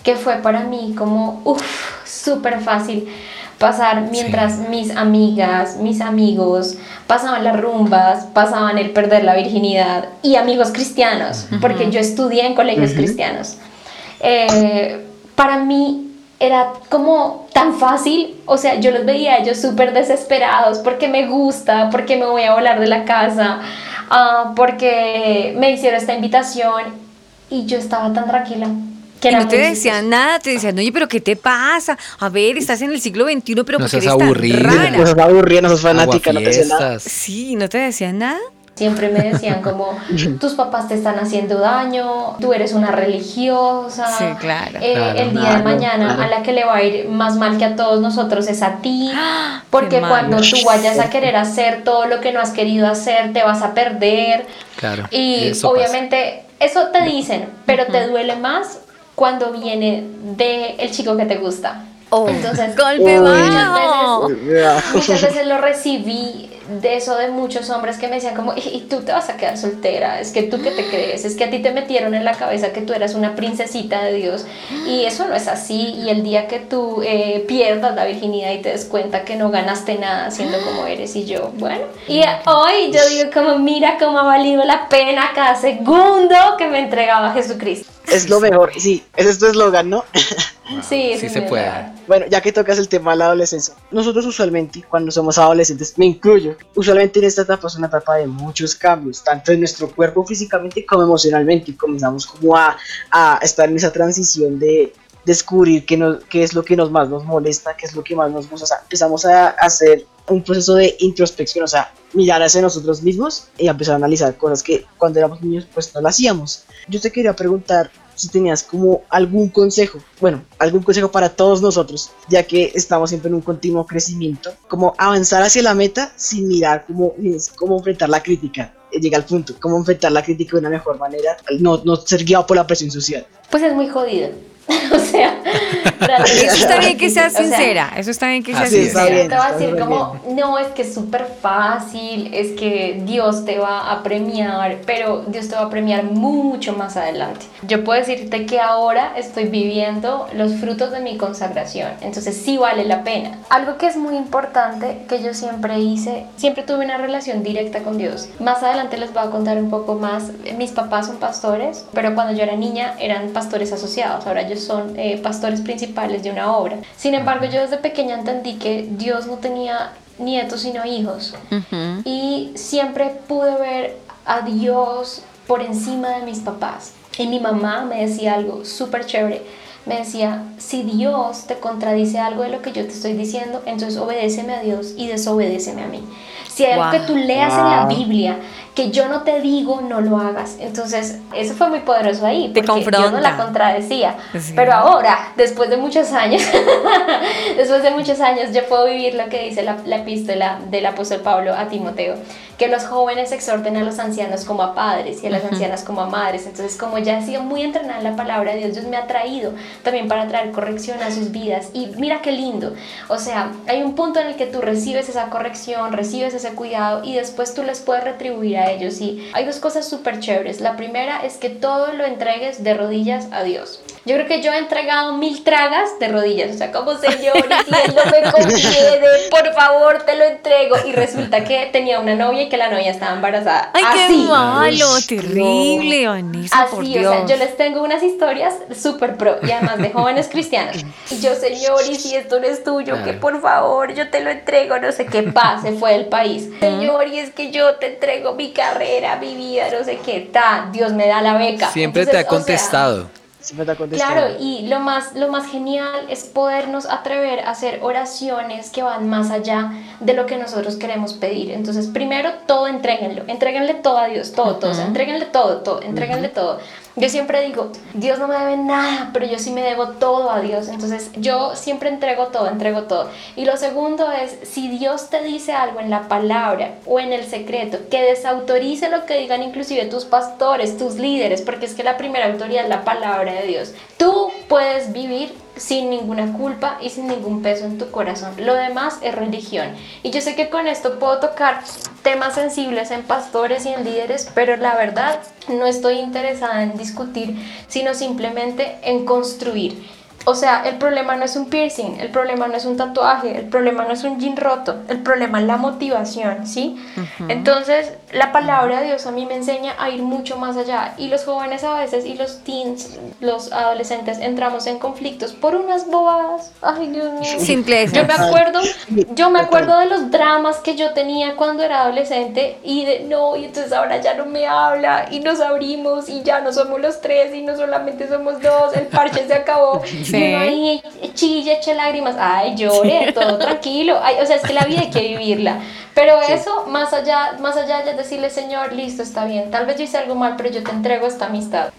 que fue para mí como, uff, súper fácil pasar mientras mis amigas, mis amigos pasaban las rumbas, pasaban el perder la virginidad y amigos cristianos, porque yo estudié en colegios cristianos. Eh, para mí era como tan fácil, o sea, yo los veía a ellos súper desesperados porque me gusta, porque me voy a volar de la casa, ah, porque me hicieron esta invitación y yo estaba tan tranquila. Que no te decían nada, te decían, oye, pero ¿qué te pasa? A ver, estás en el siglo XXI, pero No ¿por qué seas eres tan rara? No seas aburrida, no seas fanática, no te decían nada. Sí, ¿no te decían nada? Siempre me decían como, tus papás te están haciendo daño, tú eres una religiosa. Sí, claro. Eh, Claro. el día Claro, de mañana claro. a la que le va a ir más mal que a todos nosotros es a ti. Porque cuando tú vayas a querer hacer todo lo que no has querido hacer, te vas a perder. Claro. Y eso pasa. obviamente eso te dicen, pero te duele más cuando viene de el chico que te gusta. Entonces, golpe muchas bajo. veces, muchas veces lo recibí de eso de muchos hombres que me decían como, y, y tú te vas a quedar soltera, es que tú que te crees, es que a ti te metieron en la cabeza que tú eras una princesita de Dios y eso no es así y el día que tú eh, pierdas la virginidad y te des cuenta que no ganaste nada siendo como eres y yo, bueno, y hoy yo digo como, mira cómo ha valido la pena cada segundo que me entregaba Jesucristo. Es lo mejor, sí, ese es tu eslogan, ¿no? Sí, es mi eslogan. Bueno, ya que tocas el tema de la adolescencia, nosotros usualmente, cuando somos adolescentes, me incluyo, usualmente en esta etapa es una etapa de muchos cambios, tanto en nuestro cuerpo físicamente como emocionalmente, y comenzamos como a, a estar en esa transición de descubrir qué, nos- qué es lo que nos más nos molesta, qué es lo que más nos gusta, o sea, empezamos a hacer un proceso de introspección, o sea, mirar hacia nosotros mismos y empezar a analizar cosas que cuando éramos niños pues no lo hacíamos. Yo te quería preguntar si tenías como algún consejo, bueno, algún consejo para todos nosotros, ya que estamos siempre en un continuo crecimiento, como avanzar hacia la meta sin mirar cómo, cómo enfrentar la crítica. eh, Llega al punto, cómo enfrentar la crítica de una mejor manera, no, no ser guiado por la presión social. Pues es muy jodido. o sea, Eso está bien que seas O sea, sincera, eso está bien que seas sincera. está bien, te va a decir como, no, es que es súper fácil, es que Dios te va a premiar, pero Dios te va a premiar mucho más adelante. Yo puedo decirte que ahora estoy viviendo los frutos de mi consagración, entonces sí vale la pena. Algo que es muy importante que yo siempre hice, siempre tuve una relación directa con Dios. Más adelante les voy a contar un poco más. Mis papás son pastores, pero cuando yo era niña eran pastores asociados, ahora ellos son eh, pastores principales de una obra. Sin embargo, yo desde pequeña entendí que Dios no tenía nietos sino hijos y siempre pude ver a Dios por encima de mis papás. Y mi mamá me decía algo súper chévere. Me decía, si Dios te contradice algo de lo que yo te estoy diciendo, entonces obedéceme a Dios y desobedéceme a mí. Si hay algo Wow. que tú leas en la. Biblia que yo no te digo, no lo hagas. Entonces, eso fue muy poderoso ahí, Te porque yo no la confronta. contradecía. Sí. Pero ahora, después de muchos años, después de muchos años, yo puedo vivir lo que dice la, la epístola del apóstol Pablo a Timoteo, que los jóvenes exhorten a los ancianos como a padres y a las Ujú. ancianas como a madres. Entonces, como ya he sido muy entrenada en la palabra de Dios, Dios me ha traído también para traer corrección a sus vidas. Y mira qué lindo. O sea, hay un punto en el que tú recibes esa corrección, recibes ese cuidado y después tú les puedes retribuir a ellos. Y hay dos cosas súper chéveres. La primera es que todo lo entregues de rodillas a Dios. Yo creo que yo he entregado mil tragas de rodillas, o sea, como señor, y él no me conviene, por favor, te lo entrego. Y resulta que tenía una novia y que la novia estaba embarazada. Ay, qué Así. malo, terrible, Vanessa, por Así, Dios. o sea, yo les tengo unas historias súper pro y además de jóvenes cristianos. Y yo, señor, y si esto no es tuyo, que por favor yo te lo entrego, no sé qué pase, fue del país. Señor, y es que yo te entrego mi carrera, mi vida, no sé qué, ta, Dios me da la beca. Siempre te ha Entonces, o sea, contestado. Siempre te ha contestado. Claro, y lo más, lo más genial es podernos atrever a hacer oraciones que van más allá de lo que nosotros queremos pedir. Entonces, primero, todo entréguenlo, entréguenle todo a Dios, todo, todo, o sea, entréguenle todo, todo, entréguenle todo. Yo siempre digo, Dios no me debe nada, pero yo sí me debo todo a Dios. Entonces, yo siempre entrego todo, entrego todo. Y lo segundo es, si Dios te dice algo en la palabra o en el secreto, que desautorice lo que digan inclusive tus pastores, tus líderes, porque es que la primera autoridad es la palabra de Dios. Tú puedes vivir sin ninguna culpa y sin ningún peso en tu corazón. Lo demás es religión. Y yo sé que con esto puedo tocar temas sensibles en pastores y en líderes, pero la verdad no estoy interesada en discutir, sino simplemente en construir. O sea, el problema no es un piercing, el problema no es un tatuaje, el problema no es un jean roto, el problema es la motivación, ¿sí? Entonces, la palabra de Dios a mí me enseña a ir mucho más allá y los jóvenes a veces y los teens, los adolescentes entramos en conflictos por unas bobadas. Ay, Dios mío. Simplezas. Yo me acuerdo, yo me acuerdo de los dramas que yo tenía cuando era adolescente y de no, y entonces ahora ya no me habla y nos abrimos y ya no somos los tres y no solamente somos dos, el parche se acabó. Sí. Y uno ahí chille, eche lágrimas, ay, llore, todo tranquilo. Ay, o sea, es que la vida hay que vivirla. Pero eso, más allá, más allá de decirle, Señor, listo, está bien. Tal vez yo hice algo mal, pero yo te entrego esta amistad.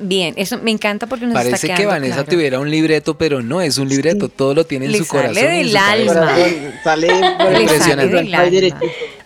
Bien, eso me encanta porque nos está Parece que Vanessa claro. tuviera un libreto, pero no es un libreto, todo lo tiene en Le su sale corazón. en del alma. Corazón, sale Impresionante.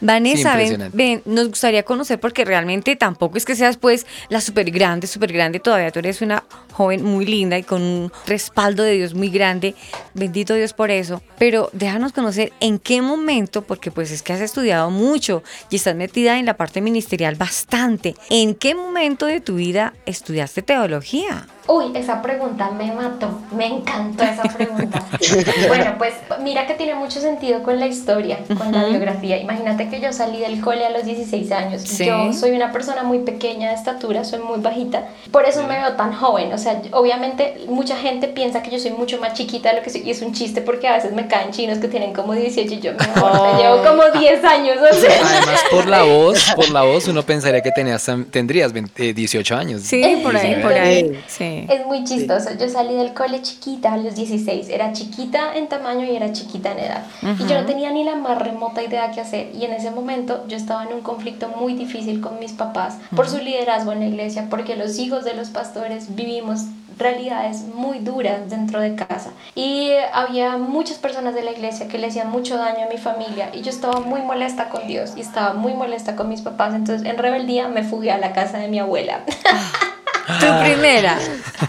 Vanessa, Sí, ven, impresionante. ven, nos gustaría conocer porque realmente tampoco es que seas pues la súper grande, súper grande, todavía tú eres una joven muy linda y con un respaldo de Dios muy grande, bendito Dios por eso, pero déjanos conocer en qué momento, porque pues es que has estudiado mucho y estás metida en la parte ministerial bastante, ¿en qué momento de tu vida estudiaste teología? Uy, esa pregunta me mató, me encantó esa pregunta. bueno, pues mira que tiene mucho sentido con la historia, con la biografía. Imagínate que yo salí del cole a los 16 años. Sí. Yo soy una persona muy pequeña de estatura, soy muy bajita, por eso me veo tan joven. O sea, obviamente mucha gente piensa que yo soy mucho más chiquita de lo que soy y es un chiste porque a veces me caen chinos que tienen como 18 y yo me Oh. llevo como 10 años. O sea. Además, por la voz, por la voz, uno pensaría que tenías, tendrías 20, eh, 18 años. Sí, por ahí, por ahí. Sí. Es muy chistoso. Yo salí del cole chiquita a los 16. Era chiquita en tamaño y era chiquita en edad. Y yo no tenía ni la más remota idea qué hacer. Y en ese momento yo estaba en un conflicto muy difícil con mis papás por su liderazgo en la iglesia, porque los hijos de los pastores vivimos realidades muy duras dentro de casa. Y había muchas personas de la iglesia que le hacían mucho daño a mi familia. Y yo estaba muy molesta con Dios y estaba muy molesta con mis papás. Entonces, en rebeldía, me fugué a la casa de mi abuela. Tu primera.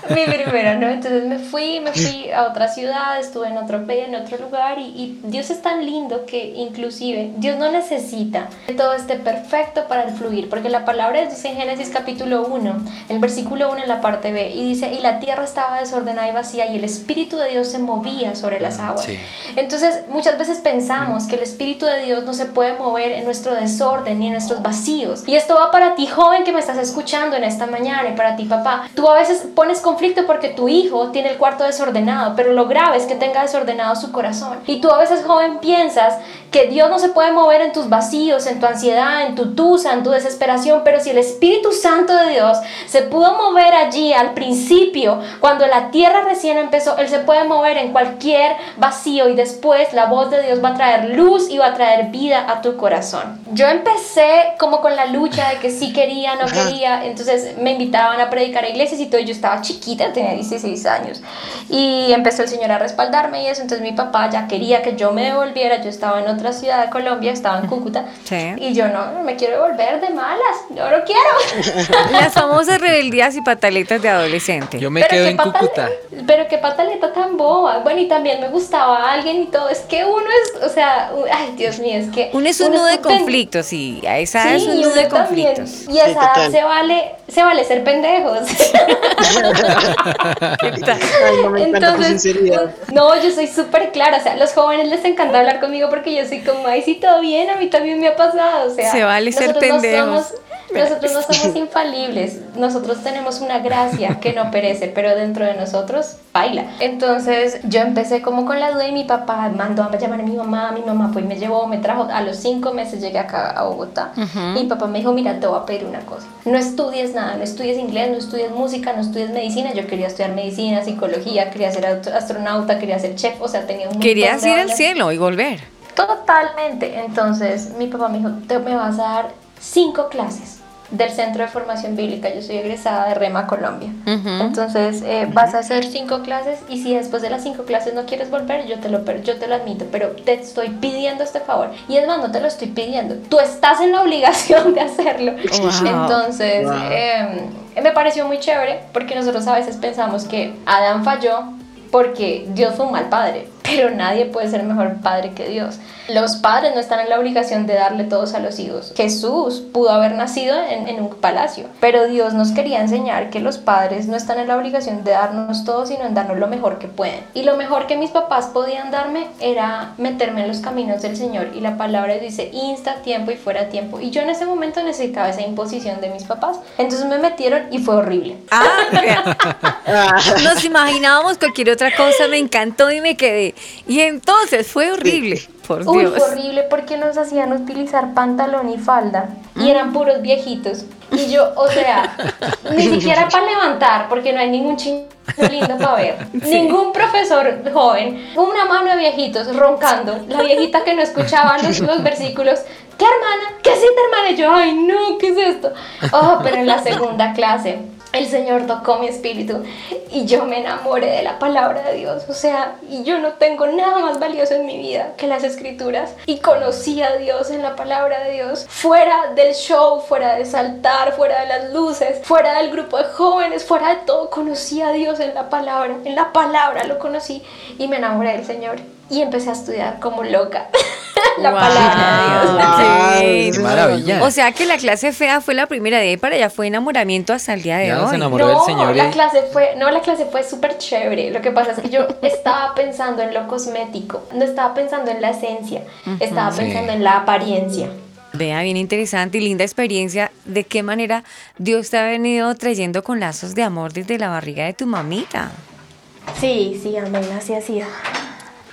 Mi primera, ¿no? Entonces me fui, me fui a otra ciudad, estuve en otro país, en otro lugar y, y Dios es tan lindo que inclusive Dios no necesita que todo esté perfecto para el fluir, porque la palabra dice en Génesis capítulo 1, el versículo 1 en la parte B, y dice, y la tierra estaba desordenada y vacía y el Espíritu de Dios se movía sobre las aguas. Sí. Entonces, muchas veces pensamos que el Espíritu de Dios no se puede mover en nuestro desorden ni en nuestros vacíos. Y esto va para ti, joven, que me estás escuchando en esta mañana, y para ti, papá, tú a veces pones conflicto porque tu hijo tiene el cuarto desordenado, pero lo grave es que tenga desordenado su corazón. Y tú a veces, joven, piensas que Dios no se puede mover en tus vacíos, en tu ansiedad, en tu tusa, en tu desesperación, pero si el Espíritu Santo de Dios se pudo mover allí al principio, cuando la tierra recién empezó, Él se puede mover en cualquier vacío y después la voz de Dios va a traer luz y va a traer vida a tu corazón. Yo empecé como con la lucha de que sí quería, no quería, entonces me invitaban a predicar a iglesias y todo, yo estaba chiquita, tenía 16 años y empezó el Señor a respaldarme y eso, entonces mi papá ya quería que yo me devolviera, yo estaba en otra ciudad de Colombia, estaba en Cúcuta y yo no, no me quiero devolver de malas, yo no quiero. Las famosas rebeldías y pataletas de adolescente. Yo me Pero quedo en patal- Cúcuta. Pero qué pataleta tan boba. Bueno, y también me gustaba alguien y todo. Es que uno es, o sea, ay, Dios mío, es que. Uno es un nudo de pen- conflictos y a esa edad es Sí, un y nudo de uno también. conflictos. Y a esa edad se vale, se vale ser pendejos. Ay, no me encanta tu Entonces, sinceridad. no, yo soy súper clara. O sea, los jóvenes les encanta hablar conmigo porque yo soy como, ay, sí, todo bien, a mí también me ha pasado. O sea, Se vale ser nosotros no pendejos. somos- nosotros no somos infalibles, nosotros tenemos una gracia que no perece, pero dentro de nosotros baila. Entonces yo empecé como con la duda y mi papá mandó a llamar a mi mamá, mi mamá pues me llevó, me trajo, a los cinco meses llegué acá a Bogotá y mi papá me dijo, mira, te voy a pedir una cosa, no estudies nada, no estudies inglés, no estudies música, no estudies medicina, yo quería estudiar medicina, psicología, quería ser aut- astronauta, quería ser chef, o sea, tenía un montón Querías de ir al cielo y volver. Totalmente. Entonces mi papá me dijo, te me vas a dar cinco clases del Centro de Formación Bíblica. Yo soy egresada de Rema, Colombia. Entonces eh, vas a hacer cinco clases y si después de las cinco clases no quieres volver, yo te lo, yo te lo admito, pero te estoy pidiendo este favor. Y es más, no te lo estoy pidiendo. Tú estás en la obligación de hacerlo. Wow. Entonces Wow. eh, me pareció muy chévere porque nosotros a veces pensamos que Adán falló porque Dios fue un mal padre, pero nadie puede ser mejor padre que Dios. Los padres no están en la obligación de darle todos a los hijos. Jesús pudo haber nacido en, en un palacio, pero Dios nos quería enseñar que los padres no están en la obligación de darnos todo, sino en darnos lo mejor que pueden. Y lo mejor que mis papás podían darme era meterme en los caminos del Señor. Y la palabra dice insta, tiempo y fuera tiempo. Y yo en ese momento necesitaba esa imposición de mis papás. Entonces me metieron y fue horrible. Ah, nos imaginábamos cualquier otra cosa, me encantó y me quedé. Y entonces fue horrible, por Uy, Dios. fue horrible porque nos hacían utilizar pantalón y falda y eran puros viejitos. Y yo, o sea, ni siquiera para levantar, porque no hay ningún chingo lindo para ver. Ningún profesor joven, una mano de viejitos roncando, la viejita que no escuchaba los, los versículos. ¿Qué hermana? ¿Qué hiciste hermana? Y yo, ay no, ¿qué es esto? Oh, pero en la segunda clase el Señor tocó mi espíritu y yo me enamoré de la palabra de Dios. O sea, yo no tengo nada más valioso en mi vida que las escrituras. Y conocí a Dios en la palabra de Dios. Fuera del show, fuera de saltar, fuera de las luces, fuera del grupo de jóvenes, fuera de todo, conocí a Dios en la palabra. En la palabra lo conocí y me enamoré del Señor. Y empecé a estudiar como loca la Wow, palabra de Dios. qué maravilla. O sea que la clase fea fue la primera de ahí para allá, fue enamoramiento hasta el día de Ya se hoy. del Señor. la y- clase fue, no, la clase fue súper chévere. Lo que pasa es que yo estaba pensando en lo cosmético, no estaba pensando en la esencia, estaba Sí. pensando en la apariencia. Vea, bien interesante y linda experiencia. ¿De qué manera Dios te ha venido trayendo con lazos de amor desde la barriga de tu mamita? Sí, sí, amén, así ha sido.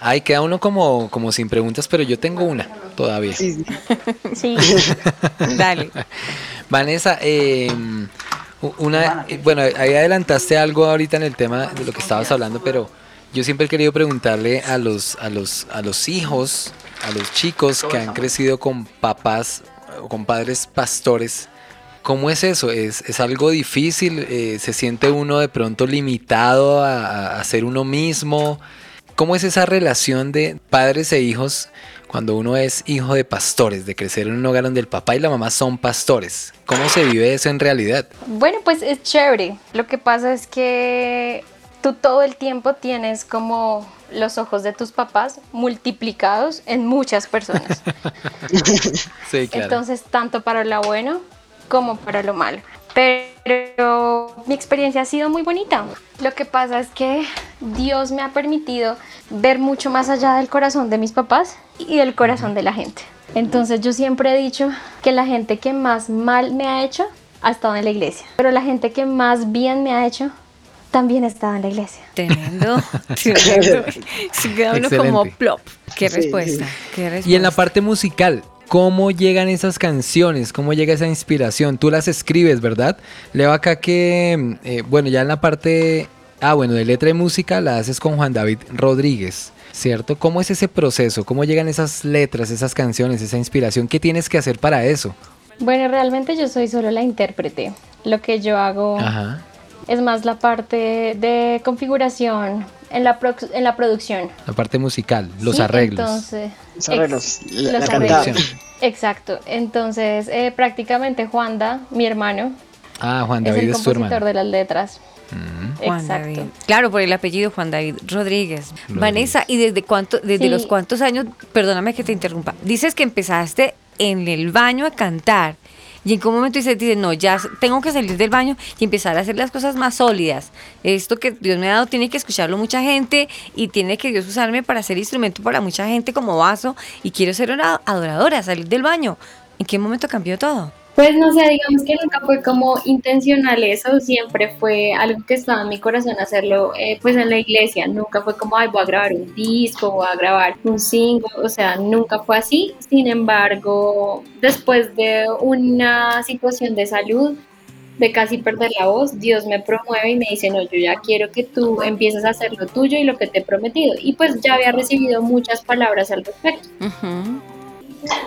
Ay, queda uno como, como sin preguntas, pero yo tengo una todavía. Sí, sí. Sí. Dale. Vanessa, eh, una, bueno, ahí adelantaste algo ahorita en el tema de lo que estabas hablando, pero yo siempre he querido preguntarle a los, a los, a los hijos, a los chicos que han crecido con papás o con padres pastores, ¿cómo es eso? ¿Es, es algo difícil? Eh, ¿Se siente uno de pronto limitado a, a- a ser uno mismo? ¿Cómo es esa relación de padres e hijos cuando uno es hijo de pastores, de crecer en un hogar donde el papá y la mamá son pastores? ¿Cómo se vive eso en realidad? Bueno, pues es chévere. Lo que pasa es que tú todo el tiempo tienes como los ojos de tus papás multiplicados en muchas personas. Sí, claro. Entonces, tanto para lo bueno como para lo malo. Pero mi experiencia ha sido muy bonita. Lo que pasa es que Dios me ha permitido ver mucho más allá del corazón de mis papás y del corazón de la gente. Entonces yo siempre he dicho que la gente que más mal me ha hecho ha estado en la iglesia. Pero la gente que más bien me ha hecho también ha estado en la iglesia. Tremendo. Tremendo. Queda uno como plop. Sí, sí. Qué respuesta. Y en la parte musical, ¿cómo llegan esas canciones? ¿Cómo llega esa inspiración? Tú las escribes, ¿verdad? Leo acá que, eh, bueno, ya en la parte, ah, bueno, de letra y música la haces con Juan David Rodríguez, ¿cierto? ¿Cómo es ese proceso? ¿Cómo llegan esas letras, esas canciones, esa inspiración? ¿Qué tienes que hacer para eso? Bueno, realmente yo soy solo la intérprete. Lo que yo hago Ajá. es más la parte de configuración en la, prox- en la producción. La parte musical, los Sí, arreglos. Entonces, Los arreglos, ex- la- los la arreglos. Exacto. Entonces, eh, prácticamente Juanda, mi hermano, Ah, Juan es David el es tu compositor hermano. de las letras. Juan Exacto. David. Claro, por el apellido Juan David Rodríguez. Rodríguez. Vanessa, ¿y desde cuánto, desde Sí. los cuántos años, perdóname que te interrumpa, dices que empezaste en el baño a cantar y en qué momento dices, dices, no, ya tengo que salir del baño y empezar a hacer las cosas más sólidas. Esto que Dios me ha dado tiene que escucharlo mucha gente y tiene que Dios usarme para ser instrumento para mucha gente como vaso y quiero ser una adoradora, salir del baño. ¿En qué momento cambió todo? Pues no sé, digamos que nunca fue como intencional eso, siempre fue algo que estaba en mi corazón hacerlo eh, pues en la iglesia, nunca fue como, ay, voy a grabar un disco, voy a grabar un single, o sea, nunca fue así. Sin embargo, después de una situación de salud, de casi perder la voz, Dios me promueve y me dice, no, yo ya quiero que tú empieces a hacer lo tuyo y lo que te he prometido. Y pues ya había recibido muchas palabras al respecto.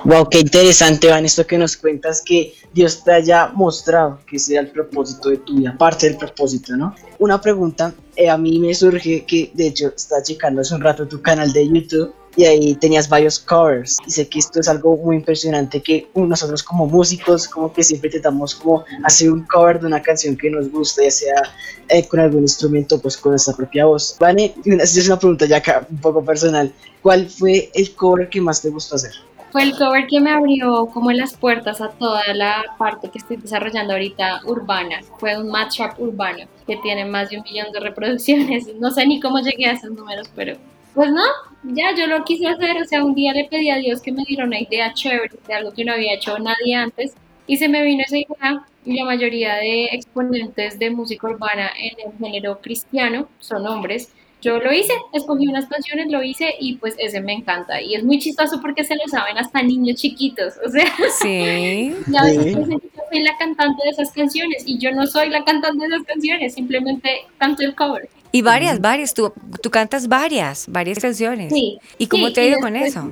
Wow, qué interesante, Van, esto que nos cuentas que Dios te haya mostrado que sea el propósito de tu vida, parte del propósito, ¿no? Una pregunta, eh, a mí me surge que, de hecho, estaba checando hace un rato tu canal de YouTube y ahí tenías varios covers y sé que esto es algo muy impresionante que nosotros como músicos como que siempre intentamos como hacer un cover de una canción que nos gusta, ya sea eh, con algún instrumento pues con nuestra propia voz. Vane, es una pregunta ya acá un poco personal, ¿cuál fue el cover que más te gustó hacer? Fue el cover que me abrió como las puertas a toda la parte que estoy desarrollando ahorita urbana. Fue un matchup urbano que tiene más de un millón de reproducciones. No sé ni cómo llegué a esos números, pero pues no, ya yo lo quise hacer. O sea, un día le pedí a Dios que me diera una idea chévere de algo que no había hecho nadie antes y se me vino esa idea. Y la mayoría de exponentes de música urbana en el género cristiano son hombres. Yo lo hice, escogí unas canciones, lo hice y pues ese me encanta. Y es muy chistoso porque se lo saben hasta niños chiquitos. O sea, Sí. Sí. veces piensan que yo soy la cantante de esas canciones y yo no soy la cantante de esas canciones, simplemente canto el cover. Y varias, varias, tú, tú cantas varias, varias canciones. Sí, ¿Y cómo sí, te ha ido con eso?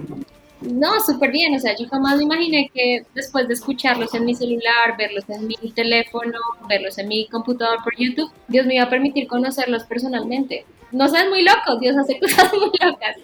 No, súper bien, o sea, yo jamás me imaginé que después de escucharlos en mi celular, verlos en mi teléfono, verlos en mi computador por YouTube, Dios me iba a permitir conocerlos personalmente. No seas muy loco, Dios hace cosas muy locas.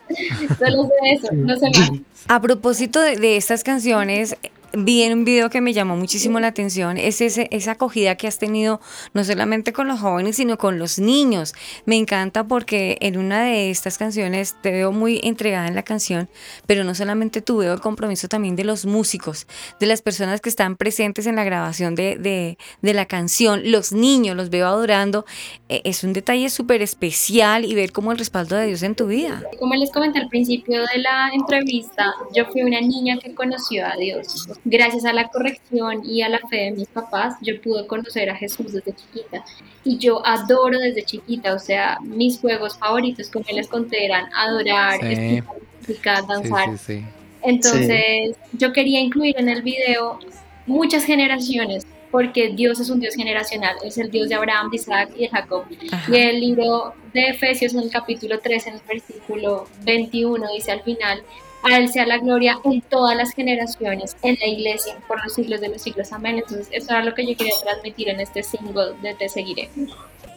Solo sé eso, no sé más. A propósito de, de estas canciones, vi en un video que me llamó muchísimo la atención, es ese, esa acogida que has tenido no solamente con los jóvenes, sino con los niños. Me encanta porque en una de estas canciones te veo muy entregada en la canción, pero no solamente tú, veo el compromiso también de los músicos, de las personas que están presentes en la grabación de, de- de la canción, los niños, los veo adorando. Eh, es un detalle súper especial y ver como el respaldo de Dios en tu vida. Como les comenté al principio de la entrevista, yo fui una niña que conoció a Dios. Gracias a la corrección y a la fe de mis papás, yo pude conocer a Jesús desde chiquita. Y yo adoro desde chiquita, o sea, mis juegos favoritos, como les conté, eran adorar, Sí. escuchar música, danzar. sí, sí. Entonces, yo quería incluir en el video muchas generaciones, porque Dios es un Dios generacional, es el Dios de Abraham, de Isaac y de Jacob. Y el libro de Efesios, en el capítulo 3, en el versículo 21, dice al final, a Él sea la gloria en todas las generaciones, en la iglesia, por los siglos de los siglos. Amén. Entonces, eso era lo que yo quería transmitir en este single de Te Seguiré.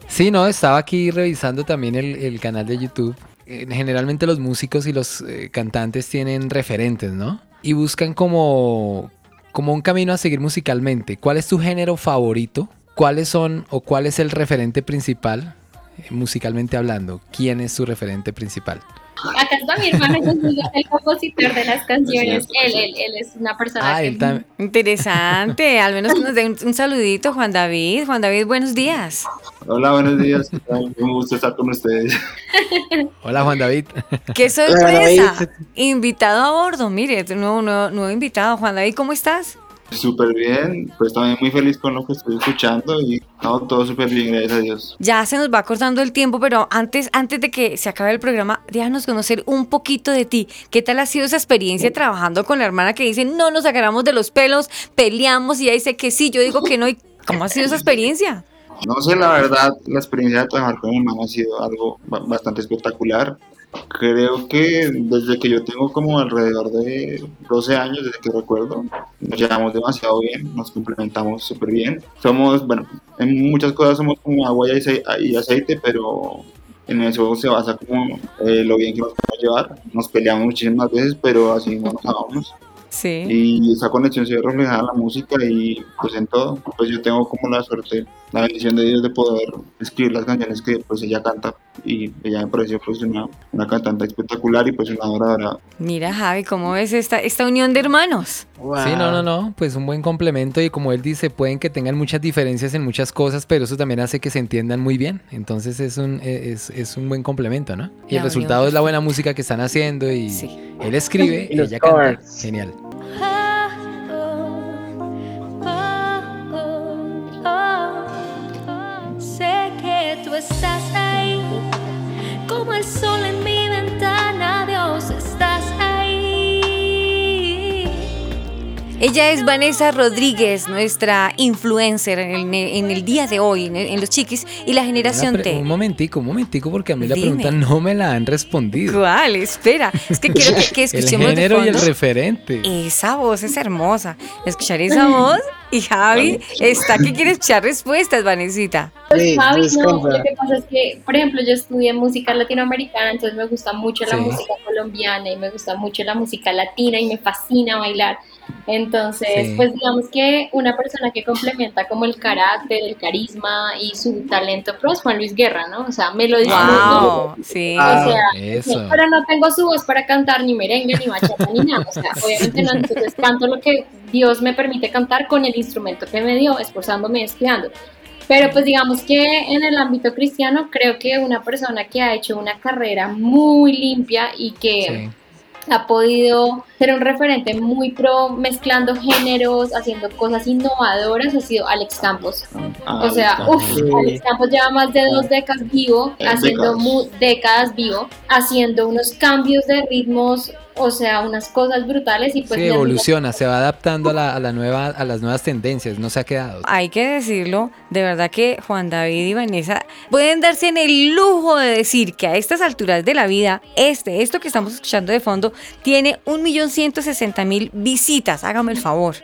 Sí, no, estaba aquí revisando también el, el canal de YouTube. Eh, generalmente los músicos y los eh, cantantes tienen referentes, ¿no? Y buscan como, como un camino a seguir musicalmente. ¿Cuál es tu género favorito? ¿Cuáles son o cuál es el referente principal, eh, musicalmente hablando? ¿Quién es su referente principal? Acá está mi hermano, el compositor de las canciones. Él, él, él es una persona Ah, que él también. Interesante, al menos que nos dé un, un saludito, Juan David. Juan David, buenos días. Hola, buenos días. Un gusto estar con ustedes. Hola Juan David. ¡Qué sorpresa! Invitado a bordo, mire, nuevo, nuevo, nuevo invitado. Juan David, ¿cómo estás? Súper bien, pues también muy feliz con lo que estoy escuchando y no, todo súper bien, gracias a Dios. Ya se nos va cortando el tiempo, pero antes, antes de que se acabe el programa, déjanos conocer un poquito de ti. ¿Qué tal ha sido esa experiencia trabajando con la hermana que dice, no nos agarramos de los pelos, peleamos y ella dice que sí, yo digo que no? ¿Y ¿Cómo ha sido esa experiencia? No sé, la verdad, la experiencia de trabajar con mi hermano ha sido algo ba- bastante espectacular. Creo que desde que yo tengo como alrededor de 12 años, desde que recuerdo, nos llevamos demasiado bien, nos complementamos súper bien. Somos, bueno, en muchas cosas somos como agua y ace- y aceite, pero en eso se basa como eh, lo bien que nos podemos llevar. Nos peleamos muchísimas veces, pero así nos amamos. Sí. Y esa conexión se ve reflejada en la música y pues en todo. Pues yo tengo como la suerte, la bendición de Dios de poder escribir las canciones que pues ella canta y ella me pareció pues una, una cantante espectacular y pues una adoradora. Mira, Javi, ¿cómo ves esta, esta unión de hermanos? Sí, no, no, no, pues un buen complemento y como él dice, pueden que tengan muchas diferencias en muchas cosas, pero eso también hace que se entiendan muy bien. Entonces es un, es, es un buen complemento, ¿no? Y La el resultado unión es la buena música que están haciendo y él escribe Y ella canta. Genial. Estás ahí, como el sol en mi ventana, Dios, estás ahí. Ella es Vanessa Rodríguez, nuestra influencer en, en el día de hoy, en, en Los Chiquis y la generación T. Un momentico, un momentico, porque a mí la pregunta no me la han respondido. ¿Cuál? Espera, es que quiero que, que el escuchemos de género y el referente. Esa voz es hermosa. Escuchar esa voz y Javi está que quiere escuchar respuestas, Vanesita. Pues Javi, no, lo que pasa es que, por ejemplo, yo estudié música latinoamericana, entonces me gusta mucho la Sí. música colombiana y me gusta mucho la música latina y me fascina bailar. Entonces, Sí. pues digamos que una persona que complementa como el carácter, el carisma y su talento pro es Juan Luis Guerra, ¿no? O sea, me lo. Wow, sí. O sea, Eso. sí, pero no tengo su voz para cantar ni merengue, ni bachata, ni nada. O sea, obviamente no, entonces canto lo que Dios me permite cantar con el instrumento que me dio, esforzándome y estudiando. Pero pues digamos que en el ámbito cristiano creo que una persona que ha hecho una carrera muy limpia y que ha podido ser un referente muy pro mezclando géneros, haciendo cosas innovadoras, ha sido Alex Campos. Ah, o sea, Alex. Alex Campos lleva más de dos décadas vivo, Eh, haciendo décadas. mu- décadas vivo, haciendo unos cambios de ritmos, o sea, unas cosas brutales y pues Sí, evoluciona, se va adaptando a, la, a, la nueva, a las nuevas tendencias, no se ha quedado. Hay que decirlo, de verdad que Juan David y Vanessa pueden darse en el lujo de decir que a estas alturas de la vida, este, esto que estamos escuchando de fondo, tiene 1.160.000 visitas. Hágame el favor.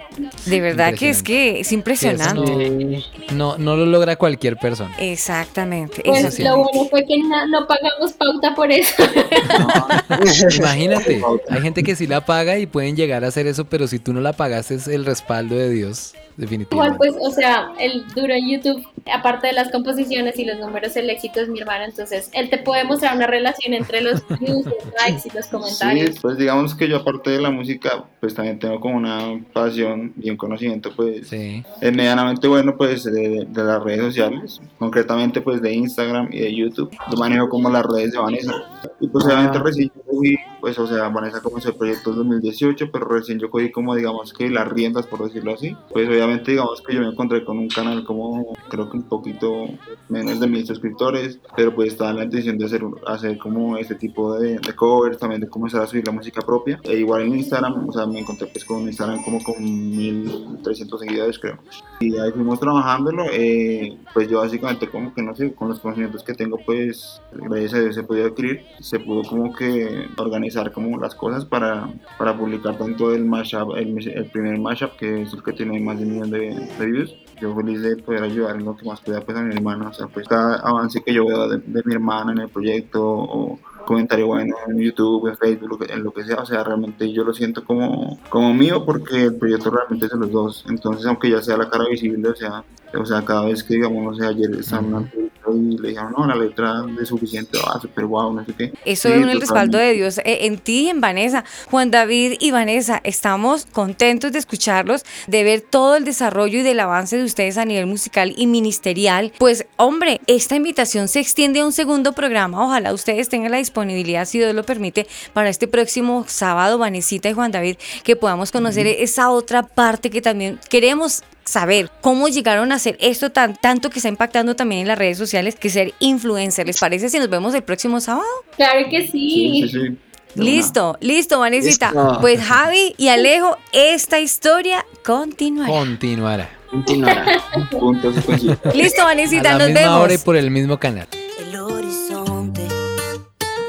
De verdad que es que es impresionante. No, no lo logra cualquier persona. Exactamente. Pues eso sí. lo bueno fue que na- no pagamos pauta por eso. Imagínate, hay gente que sí la paga y pueden llegar a hacer eso, pero si tú no la pagas es el respaldo de Dios, Igual definitivamente. pues, o sea, el duro en YouTube, aparte de las composiciones y los números, el éxito es mi hermano, entonces él te puede mostrar una relación entre los views, los likes y los comentarios. Sí, pues digamos que yo aparte de la música, pues también tengo como una pasión y un conocimiento pues eh, medianamente bueno pues de, de las redes sociales, concretamente pues de Instagram y de YouTube. Yo manejo como las redes de Vanessa. Y pues obviamente cogí, pues o sea, Vanessa comenzó el proyecto en 2018, pero recién yo cogí como digamos que las riendas por decirlo así. Pues obviamente digamos que yo me encontré con un canal como creo que un poquito menos de mil suscriptores, pero pues estaba la intención de hacer, hacer como este tipo de, de covers, también de comenzar a subir la música propia. E igual en Instagram, o sea, me encontré pues con Instagram como con 1300 seguidores creo. Y ahí fuimos trabajándolo, eh, pues yo básicamente como que no sé, con los conocimientos que tengo pues gracias a Dios se pudo adquirir, se pudo como que organizar como las cosas para, para publicar tanto el mashup, el, el primer mashup que es el que tiene más de un millón de, de views. Yo feliz de poder ayudar en lo que más pueda pues a mi hermana, o sea, pues cada avance que yo veo de, de mi hermana en el proyecto o comentario bueno en YouTube, en Facebook, en lo que sea, o sea, realmente yo lo siento como, como mío porque el proyecto realmente es de los dos, entonces aunque ya sea la cara visible, o sea, o sea, cada vez que digamos, no sé, ayer estaba en una entrevista y le dijeron, no, la letra es suficiente, va, súper guau, no sé qué. Eso Sí, es un totalmente. respaldo de Dios eh, en ti y en Vanessa. Juan David y Vanessa, estamos contentos de escucharlos, de ver todo el desarrollo y del avance de ustedes a nivel musical y ministerial. Pues, hombre, esta invitación se extiende a un segundo programa. Ojalá ustedes tengan la disponibilidad, si Dios lo permite, para este próximo sábado, Vanesita y Juan David, que podamos conocer esa otra parte que también queremos saber cómo llegaron a hacer esto tan tanto que está impactando también en las redes sociales que ser influencer. ¿Les parece si nos vemos el próximo sábado? Claro que sí. Sí, sí, sí. Listo, listo, Vanesita. Listo. Pues Javi y Alejo, esta historia continuará. Continuará. Continuará. Listo, Vanesita, la nos misma hora y vemos. por el mismo canal. el horizonte,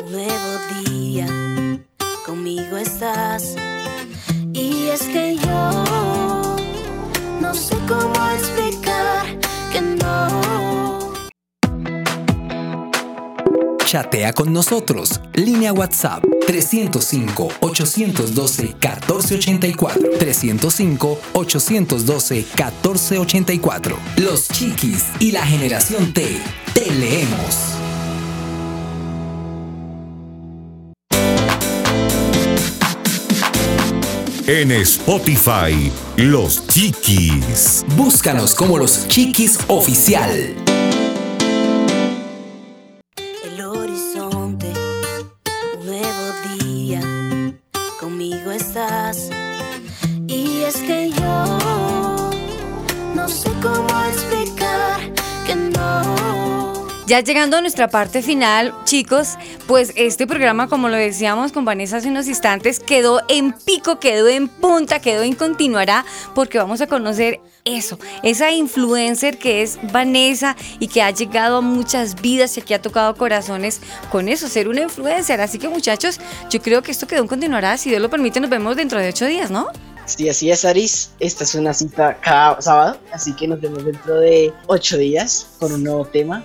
un nuevo día, conmigo estás. Y es que Chatea con nosotros. Línea WhatsApp 305-812-1484. 305-812-1484. Los Chiquis y la generación T. Te leemos. En Spotify, Los Chiquis. Búscanos como los Chiquis Oficial. Ya llegando a nuestra parte final, chicos, pues este programa, como lo decíamos con Vanessa hace unos instantes, quedó en pico, quedó en punta, quedó en continuará, porque vamos a conocer eso, esa influencer que es Vanessa y que ha llegado a muchas vidas y que ha tocado corazones con eso, ser una influencer. Así que muchachos, yo creo que esto quedó en continuará. Si Dios lo permite, nos vemos dentro de ocho días, ¿no? Sí, así es, Aris. Esta es una cita cada sábado, así que nos vemos dentro de ocho días con un nuevo tema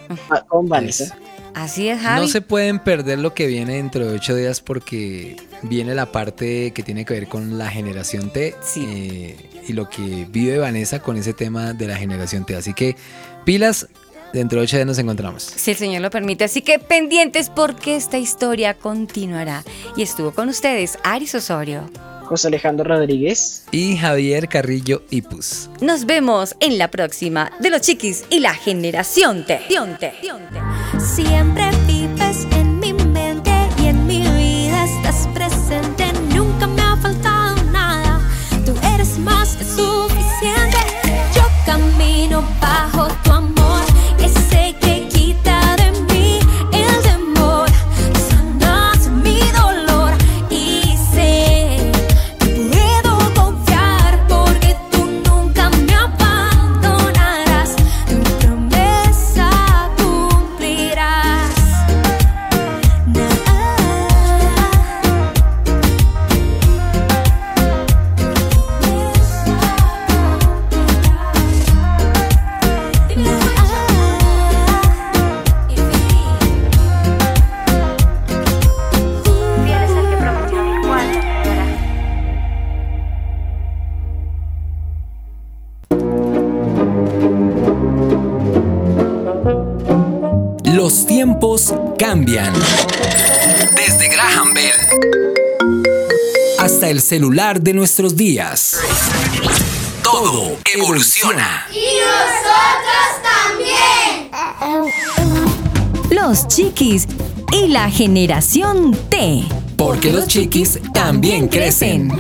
con Vanessa. Así es, Javi. No se pueden perder lo que viene dentro de ocho días porque viene la parte que tiene que ver con la generación T eh, y lo que vive Vanessa con ese tema de la generación T. Así que pilas, dentro de ocho días nos encontramos. Si el Señor lo permite. Así que pendientes porque esta historia continuará. Y estuvo con ustedes Aris Osorio. José Alejandro Rodríguez. Y Javier Carrillo Ipus. Nos vemos en la próxima de los chiquis y la generación T. Siempre vives en mi mente y en mi vida estás presente. Nunca me ha faltado nada. Tú eres más que suficiente. Yo camino bajo tu amor, celular de nuestros días. Todo evoluciona. Y nosotros también. Los chiquis y la generación T. Porque los chiquis también crecen.